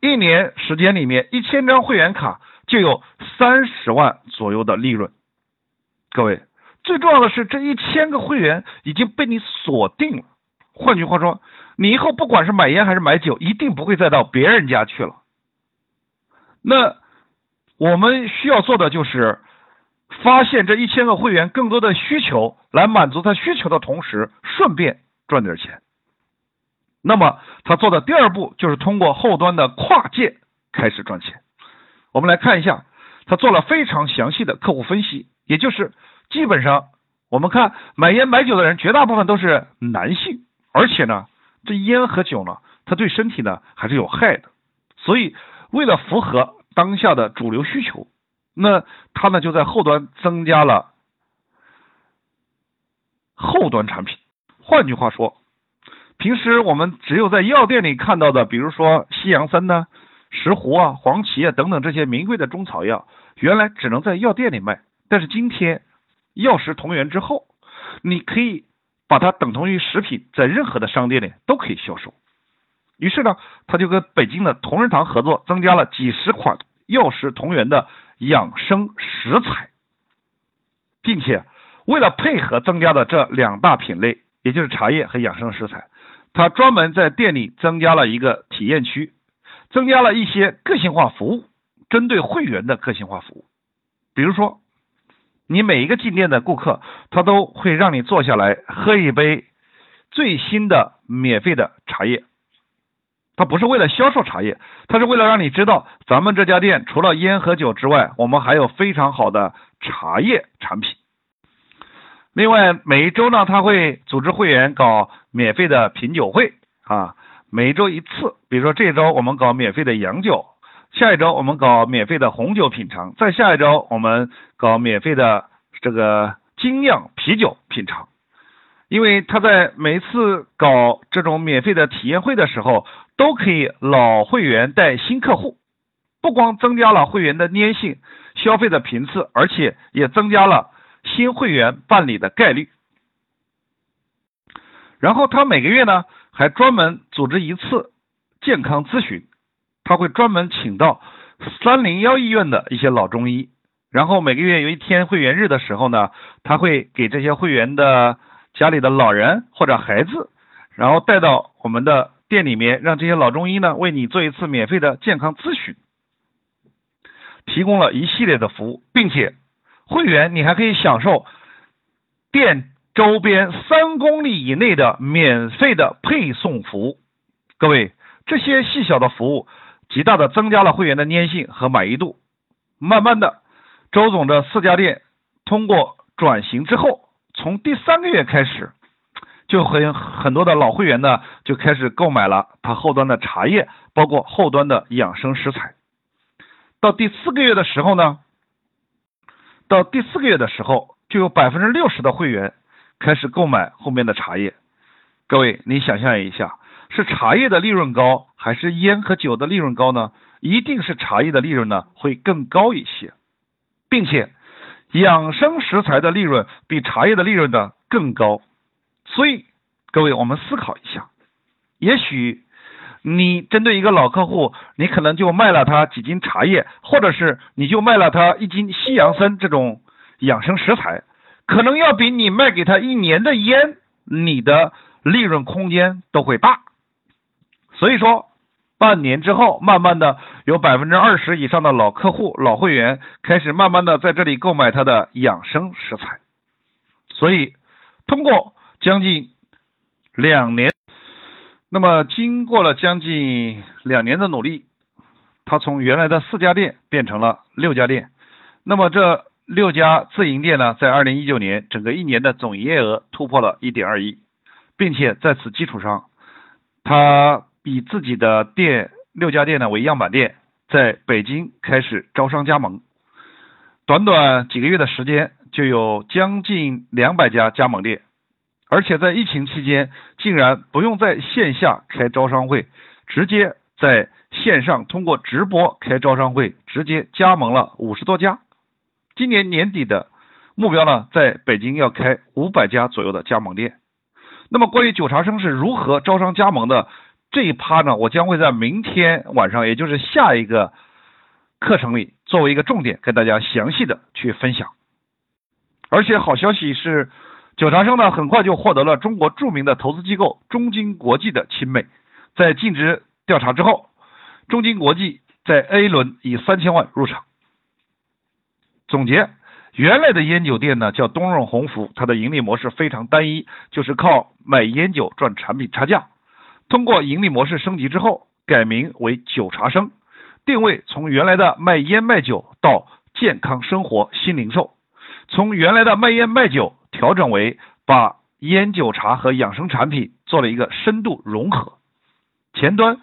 一年时间里面一千张会员卡就有三十万左右的利润。各位，最重要的是这一千个会员已经被你锁定了。换句话说。你以后不管是买烟还是买酒，一定不会再到别人家去了。那我们需要做的就是发现这一千个会员更多的需求，来满足他需求的同时，顺便赚点钱。那么他做的第二步就是通过后端的跨界开始赚钱。我们来看一下，他做了非常详细的客户分析，也就是基本上我们看买烟买酒的人，绝大部分都是男性，而且呢。这烟和酒呢，它对身体呢还是有害的，所以为了符合当下的主流需求，那他呢就在后端增加了后端产品。换句话说，平时我们只有在药店里看到的，比如说西洋参呢、石斛啊、黄芪啊等等这些名贵的中草药，原来只能在药店里卖，但是今天药食同源之后，你可以。把它等同于食品，在任何的商店里都可以销售。于是呢，他就跟北京的同仁堂合作，增加了几十款药食同源的养生食材，并且为了配合增加的这两大品类，也就是茶叶和养生食材，他专门在店里增加了一个体验区，增加了一些个性化服务，针对会员的个性化服务，比如说。你每一个进店的顾客，他都会让你坐下来喝一杯最新的免费的茶叶。他不是为了销售茶叶，他是为了让你知道咱们这家店除了烟和酒之外，我们还有非常好的茶叶产品。另外，每一周呢，他会组织会员搞免费的品酒会啊，每一周一次，比如说这周我们搞免费的洋酒，下一周我们搞免费的红酒品尝，再下一周我们搞免费的这个精酿啤酒品尝。因为他在每次搞这种免费的体验会的时候，都可以老会员带新客户，不光增加了会员的粘性、消费的频次，而且也增加了新会员办理的概率。然后他每个月呢，还专门组织一次健康咨询，他会专门请到三零幺医院的一些老中医，然后每个月有一天会员日的时候呢，他会给这些会员的。家里的老人或者孩子，然后带到我们的店里面，让这些老中医呢为你做一次免费的健康咨询，提供了一系列的服务，并且会员你还可以享受店周边三公里以内的免费的配送服务。各位，这些细小的服务极大的增加了会员的粘性和满意度。慢慢的，周总的四家店通过转型之后。从第三个月开始，就很很多的老会员呢就开始购买了他后端的茶叶，包括后端的养生食材。到第四个月的时候呢，到第四个月的时候，就有百分之六十的会员开始购买后面的茶叶。各位，你想象一下，是茶叶的利润高，还是烟和酒的利润高呢？一定是茶叶的利润呢会更高一些，并且。养生食材的利润比茶叶的利润呢更高，所以各位，我们思考一下，也许你针对一个老客户，你可能就卖了他几斤茶叶，或者是你就卖了他一斤西洋参这种养生食材，可能要比你卖给他一年的烟，你的利润空间都会大，所以说。半年之后，慢慢的有百分之二十以上的老客户、老会员开始慢慢的在这里购买他的养生食材，所以通过将近两年，那么经过了将近两年的努力，他从原来的四家店变成了六家店，那么这六家自营店呢，在二零一九年整个一年的总营业额突破了一点二亿，并且在此基础上，他。以自己的店六家店呢为样板店，在北京开始招商加盟，短短几个月的时间就有将近两百家加盟店，而且在疫情期间竟然不用在线下开招商会，直接在线上通过直播开招商会，直接加盟了五十多家。今年年底的目标呢，在北京要开五百家左右的加盟店。那么关于九茶生是如何招商加盟的？这一趴呢，我将会在明天晚上，也就是下一个课程里，作为一个重点，跟大家详细的去分享。而且好消息是，九长生呢，很快就获得了中国著名的投资机构中金国际的青睐。在尽职调查之后，中金国际在 A 轮以三千万入场。总结，原来的烟酒店呢叫东润鸿福，它的盈利模式非常单一，就是靠卖烟酒赚产品差价。通过盈利模式升级之后，改名为酒茶生，定位从原来的卖烟卖酒到健康生活新零售，从原来的卖烟卖酒调整为把烟酒茶和养生产品做了一个深度融合。前端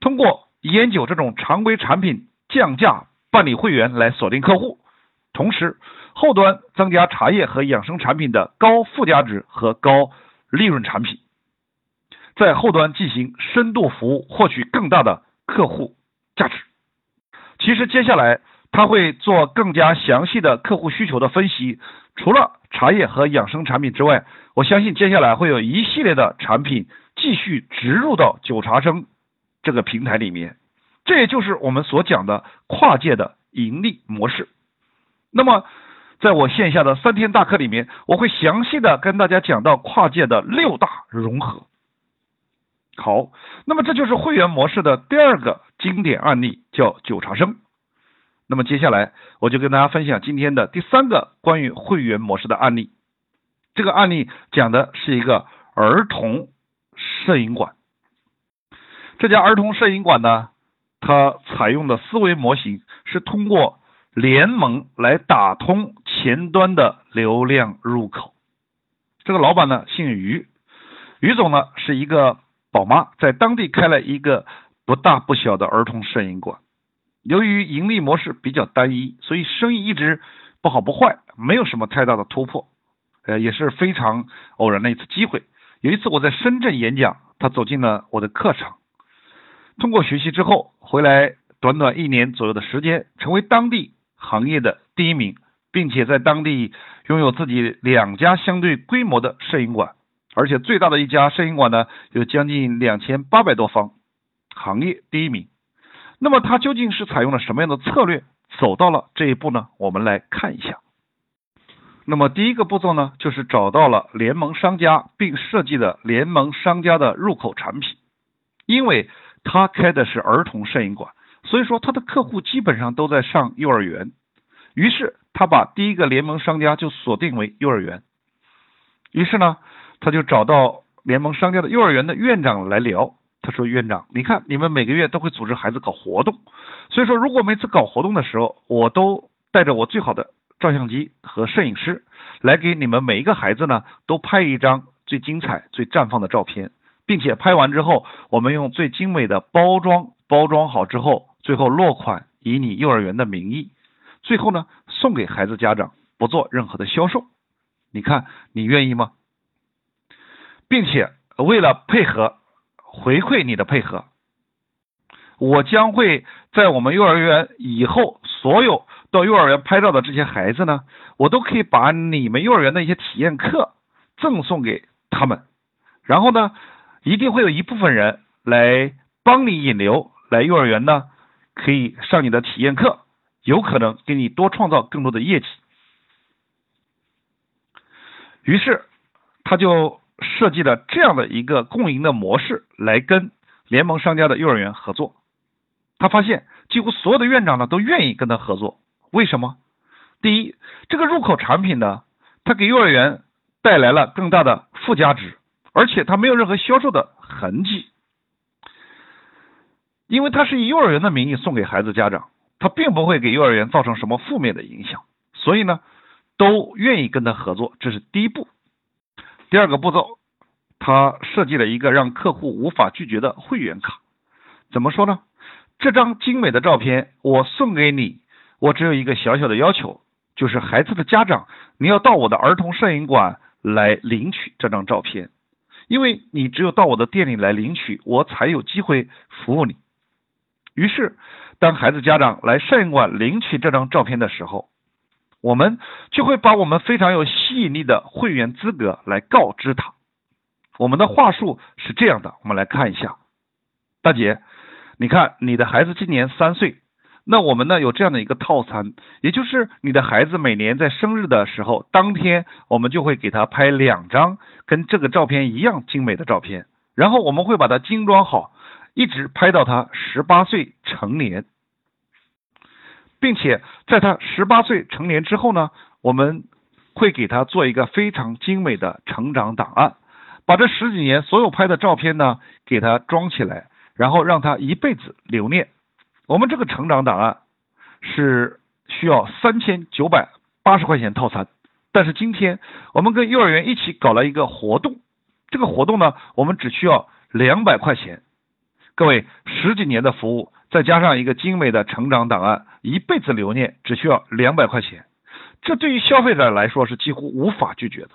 通过烟酒这种常规产品降价办理会员来锁定客户，同时后端增加茶叶和养生产品的高附加值和高利润产品。在后端进行深度服务，获取更大的客户价值。其实接下来他会做更加详细的客户需求的分析。除了茶叶和养生产品之外，我相信接下来会有一系列的产品继续植入到九茶生这个平台里面。这也就是我们所讲的跨界的盈利模式。那么，在我线下的三天大课里面，我会详细的跟大家讲到跨界的六大融合。好，那么这就是会员模式的第二个经典案例，叫九茶生。那么接下来我就跟大家分享今天的第三个关于会员模式的案例。这个案例讲的是一个儿童摄影馆。这家儿童摄影馆呢，它采用的思维模型是通过联盟来打通前端的流量入口。这个老板呢姓于，于总呢是一个。宝妈在当地开了一个不大不小的儿童摄影馆。由于盈利模式比较单一，所以生意一直不好不坏，没有什么太大的突破。呃，也是非常偶然的一次机会。有一次我在深圳演讲，他走进了我的课场。通过学习之后，回来短短一年左右的时间，成为当地行业的第一名，并且在当地拥有自己两家相对规模的摄影馆，而且最大的一家摄影馆呢有将近两千八百多方，行业第一名。那么他究竟是采用了什么样的策略，走到了这一步呢？我们来看一下。那么第一个步骤呢，就是找到了联盟商家，并设计了联盟商家的入口产品。因为他开的是儿童摄影馆，所以说他的客户基本上都在上幼儿园。于是他把第一个联盟商家就锁定为幼儿园。于是呢，他就找到联盟商家的幼儿园的院长来聊。他说：“院长，你看你们每个月都会组织孩子搞活动，所以说如果每次搞活动的时候，我都带着我最好的。”照相机和摄影师来给你们每一个孩子呢都拍一张最精彩、最绽放的照片，并且拍完之后，我们用最精美的包装包装好之后，最后落款以你幼儿园的名义，最后呢送给孩子家长，不做任何的销售。你看你愿意吗？并且为了配合回馈你的配合，我将会在我们幼儿园以后所有。到幼儿园拍照的这些孩子呢，我都可以把你们幼儿园的一些体验课赠送给他们，然后呢，一定会有一部分人来帮你引流来幼儿园呢，可以上你的体验课，有可能给你多创造更多的业绩。于是他就设计了这样的一个共赢的模式来跟联盟商家的幼儿园合作。他发现几乎所有的院长呢都愿意跟他合作。为什么？第一，这个入口产品呢，它给幼儿园带来了更大的附加值，而且它没有任何销售的痕迹，因为它是以幼儿园的名义送给孩子家长，它并不会给幼儿园造成什么负面的影响，所以呢，都愿意跟他合作，这是第一步。第二个步骤，他设计了一个让客户无法拒绝的会员卡，怎么说呢？这张精美的照片，我送给你。我只有一个小小的要求，就是孩子的家长，你要到我的儿童摄影馆来领取这张照片，因为你只有到我的店里来领取，我才有机会服务你。于是，当孩子家长来摄影馆领取这张照片的时候，我们就会把我们非常有吸引力的会员资格来告知他。我们的话术是这样的，我们来看一下，大姐，你看你的孩子今年三岁。那我们呢有这样的一个套餐，也就是你的孩子每年在生日的时候，当天我们就会给他拍两张跟这个照片一样精美的照片，然后我们会把它精装好，一直拍到他十八岁成年，并且在他十八岁成年之后呢，我们会给他做一个非常精美的成长档案，把这十几年所有拍的照片呢给他装起来，然后让他一辈子留念。我们这个成长档案是需要三千九百八十块钱套餐，但是今天我们跟幼儿园一起搞了一个活动，这个活动呢，我们只需要两百块钱。各位十几年的服务，再加上一个精美的成长档案，一辈子留念，只需要两百块钱。这对于消费者来说是几乎无法拒绝的。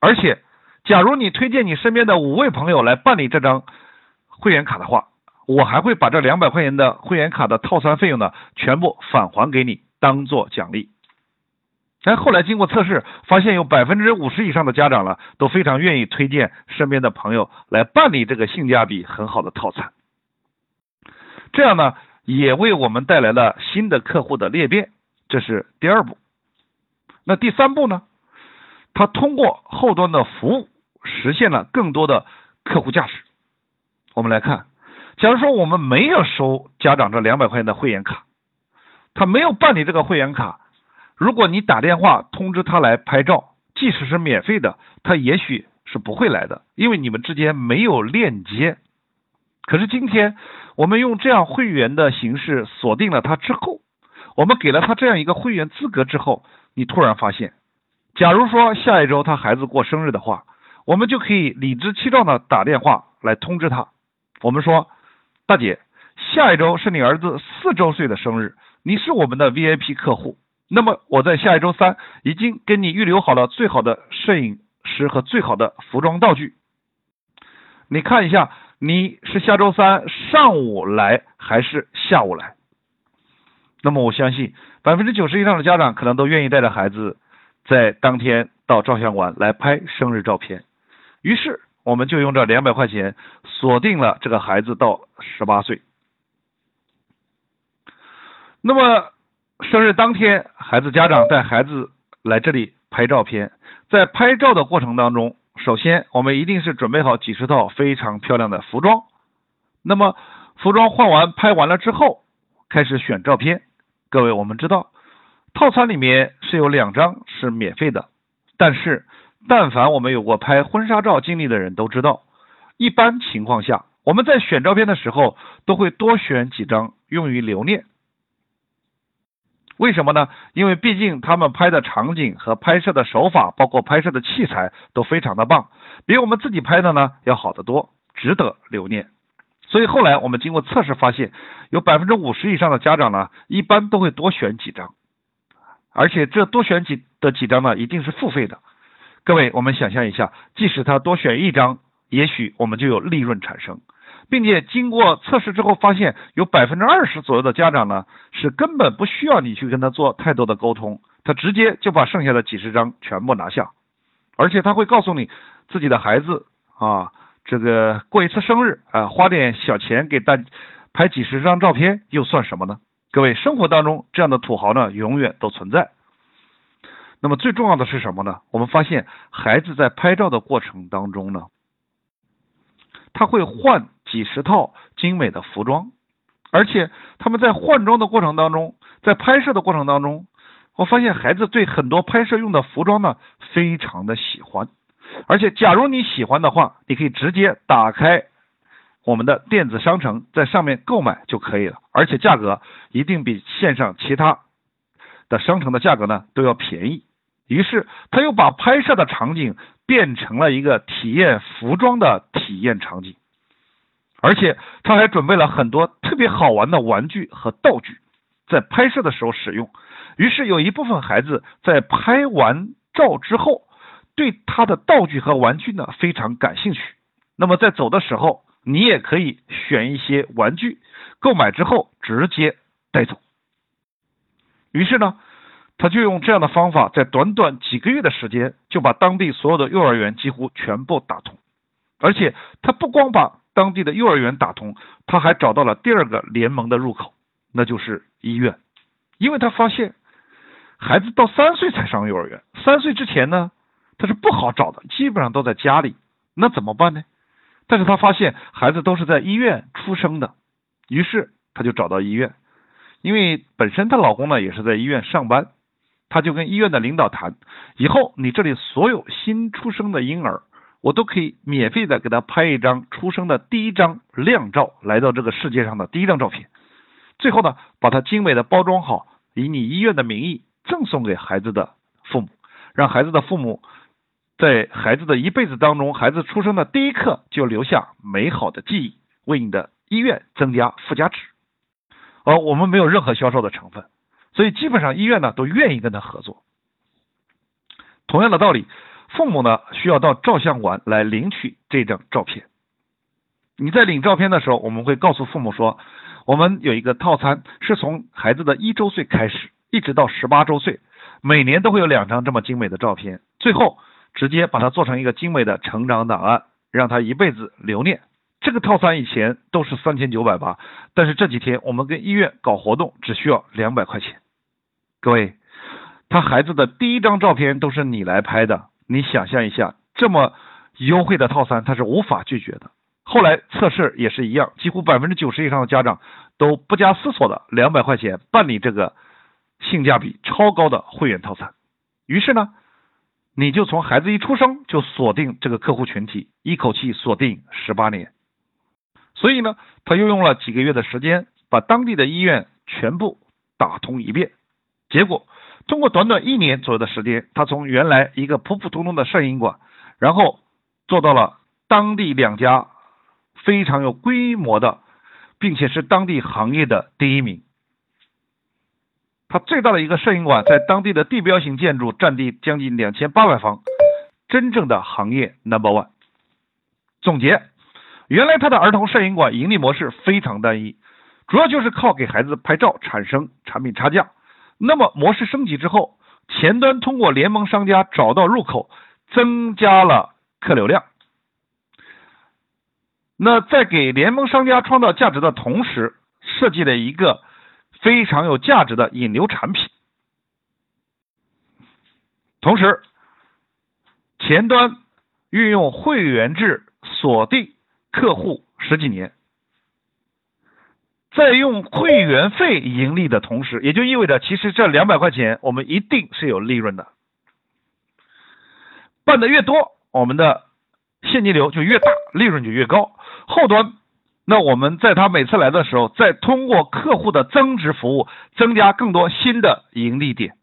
而且，假如你推荐你身边的五位朋友来办理这张会员卡的话，我还会把这两百块钱的会员卡的套餐费用呢，全部返还给你，当做奖励。但后来经过测试，发现有百分之五十以上的家长呢，都非常愿意推荐身边的朋友来办理这个性价比很好的套餐。这样呢，也为我们带来了新的客户的裂变，这是第二步。那第三步呢？他通过后端的服务，实现了更多的客户价值。我们来看。假如说我们没有收家长这两百块钱的会员卡，他没有办理这个会员卡，如果你打电话通知他来拍照，即使是免费的，他也许是不会来的，因为你们之间没有链接。可是今天我们用这样会员的形式锁定了他之后，我们给了他这样一个会员资格之后，你突然发现，假如说下一周他孩子过生日的话，我们就可以理直气壮的打电话。来通知他。我们说，大姐，下一周是你儿子四周岁的生日，你是我们的 VIP 客户。那么我在下一周三已经给你预留好了最好的摄影师和最好的服装道具。你看一下，你是下周三上午来还是下午来？那么我相信百分之九十以上的家长可能都愿意带着孩子在当天到照相馆来拍生日照片。于是我们就用这两百块钱锁定了这个孩子到十八岁。那么生日当天，孩子家长带孩子来这里拍照片，在拍照的过程当中。首先，我们一定是准备好几十套非常漂亮的服装。那么，服装换完、拍完了之后，开始选照片。各位，我们知道，套餐里面是有两张是免费的。但是，但凡我们有过拍婚纱照经历的人都知道，一般情况下，我们在选照片的时候都会多选几张用于留念。为什么呢？因为毕竟他们拍的场景和拍摄的手法，包括拍摄的器材都非常的棒，比我们自己拍的呢要好得多，值得留念。所以后来我们经过测试发现，有百分之五十以上的家长呢，一般都会多选几张，而且这多选几的几张呢，一定是付费的。各位，我们想象一下，即使他多选一张，也许我们就有利润产生。并且经过测试之后，发现有百分之二十左右的家长呢，是根本不需要你去跟他做太多的沟通，他直接就把剩下的几十张全部拿下，而且他会告诉你自己的孩子啊，这个过一次生日啊，花点小钱给大拍几十张照片又算什么呢？各位，生活当中这样的土豪呢，永远都存在。那么最重要的是什么呢？我们发现孩子在拍照的过程当中呢，他会换。几十套精美的服装，而且他们在换装的过程当中，在拍摄的过程当中，我发现孩子对很多拍摄用的服装呢非常的喜欢，而且假如你喜欢的话，你可以直接打开我们的电子商城，在上面购买就可以了，而且价格一定比线上其他的商城的价格呢都要便宜。于是他又把拍摄的场景变成了一个体验服装的体验场景。而且他还准备了很多特别好玩的玩具和道具，在拍摄的时候使用。于是有一部分孩子在拍完照之后，对他的道具和玩具呢非常感兴趣。那么在走的时候，你也可以选一些玩具，购买之后直接带走。于是呢，他就用这样的方法，在短短几个月的时间，就把当地所有的幼儿园几乎全部打通。而且他不光把当地的幼儿园打通，他还找到了第二个联盟的入口，那就是医院，因为他发现孩子到三岁才上幼儿园，三岁之前呢，他是不好找的，基本上都在家里，那怎么办呢？但是他发现孩子都是在医院出生的，于是他就找到医院，因为本身她老公呢也是在医院上班，他就跟医院的领导谈，以后你这里所有新出生的婴儿。我都可以免费的给他拍一张出生的第一张靓照，来到这个世界上的第一张照片。最后呢，把它精美的包装好，以你医院的名义赠送给孩子的父母，让孩子的父母在孩子的一辈子当中，孩子出生的第一刻就留下美好的记忆，为你的医院增加附加值。而我们没有任何销售的成分，所以基本上医院呢都愿意跟他合作。同样的道理。父母呢需要到照相馆来领取这张照片。你在领照片的时候，我们会告诉父母说，我们有一个套餐，是从孩子的一周岁开始，一直到十八周岁，每年都会有两张这么精美的照片，最后直接把它做成一个精美的成长档案，让他一辈子留念。这个套餐以前都是三千九百八，但是这几天我们跟医院搞活动，只需要两百块钱。各位，他孩子的第一张照片都是你来拍的。你想象一下，这么优惠的套餐，他是无法拒绝的。后来测试也是一样，几乎百分之九十以上的家长都不加思索的两百块钱办理这个性价比超高的会员套餐。于是呢，你就从孩子一出生就锁定这个客户群体，一口气锁定十八年。所以呢，他又用了几个月的时间，把当地的医院全部打通一遍，结果。通过短短一年左右的时间，他从原来一个普普通通的摄影馆，然后做到了当地两家非常有规模的，并且是当地行业的第一名。他最大的一个摄影馆在当地的地标型建筑，占地将近两千八百方，真正的行业 number one。总结，原来他的儿童摄影馆盈利模式非常单一，主要就是靠给孩子拍照产生产品差价。那么模式升级之后，前端通过联盟商家找到入口，增加了客流量。那在给联盟商家创造价值的同时，设计了一个。非常有价值的引流产品，同时前端运用会员制锁定客户十几年，在用会员费盈利的同时，也就意味着其实这两百块钱我们一定是有利润的，办的越多，我们的现金流就越大，利润就越高，后端。那我们在他每次来的时候，再通过客户的增值服务，增加更多新的盈利点。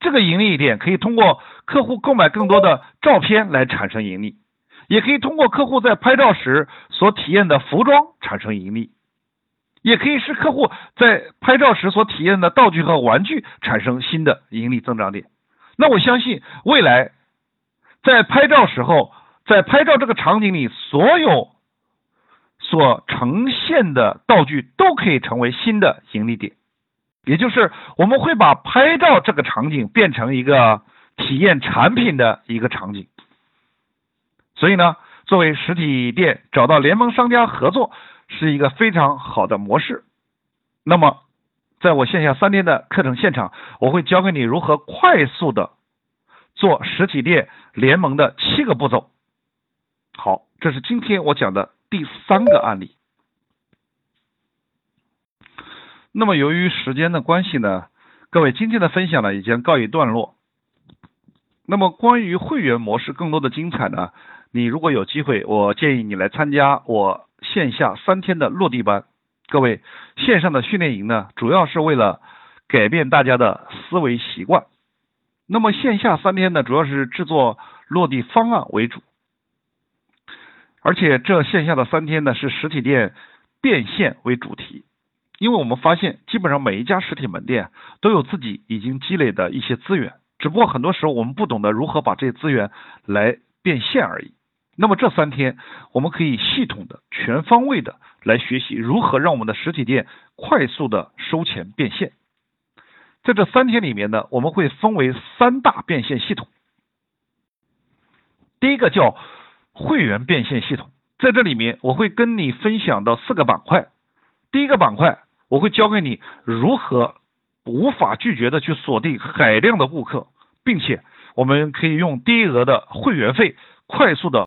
这个盈利点可以通过客户购买更多的照片来产生盈利，也可以通过客户在拍照时所体验的服装产生盈利，也可以是客户在拍照时所体验的道具和玩具产生新的盈利增长点。那我相信未来在拍照时候，在拍照这个场景里，所有。所呈现的道具都可以成为新的盈利点，也就是我们会把拍照这个场景变成一个体验产品的一个场景。所以呢，作为实体店找到联盟商家合作是一个非常好的模式。那么，在我线下三天的课程现场，我会教给你如何快速的做实体店联盟的七个步骤。好，这是今天我讲的。第三个案例，那么由于时间的关系呢，各位今天的分享呢已经告一段落。那么关于会员模式更多的精彩呢，你如果有机会，我建议你来参加我线下三天的落地班。各位线上的训练营呢，主要是为了改变大家的思维习惯。那么线下三天呢，主要是制作落地方案为主。而且这线下的三天呢，是实体店变现为主题，因为我们发现，基本上每一家实体门店都有自己已经积累的一些资源，只不过很多时候我们不懂得如何把这些资源来变现而已。那么这三天，我们可以系统的、全方位的来学习如何让我们的实体店快速的收钱变现。在这三天里面呢，我们会分为三大变现系统，第一个叫。会员变现系统在这里面，我会跟你分享到四个板块。第一个板块，我会教给你如何无法拒绝的去锁定海量的顾客，并且我们可以用低额的会员费快速的。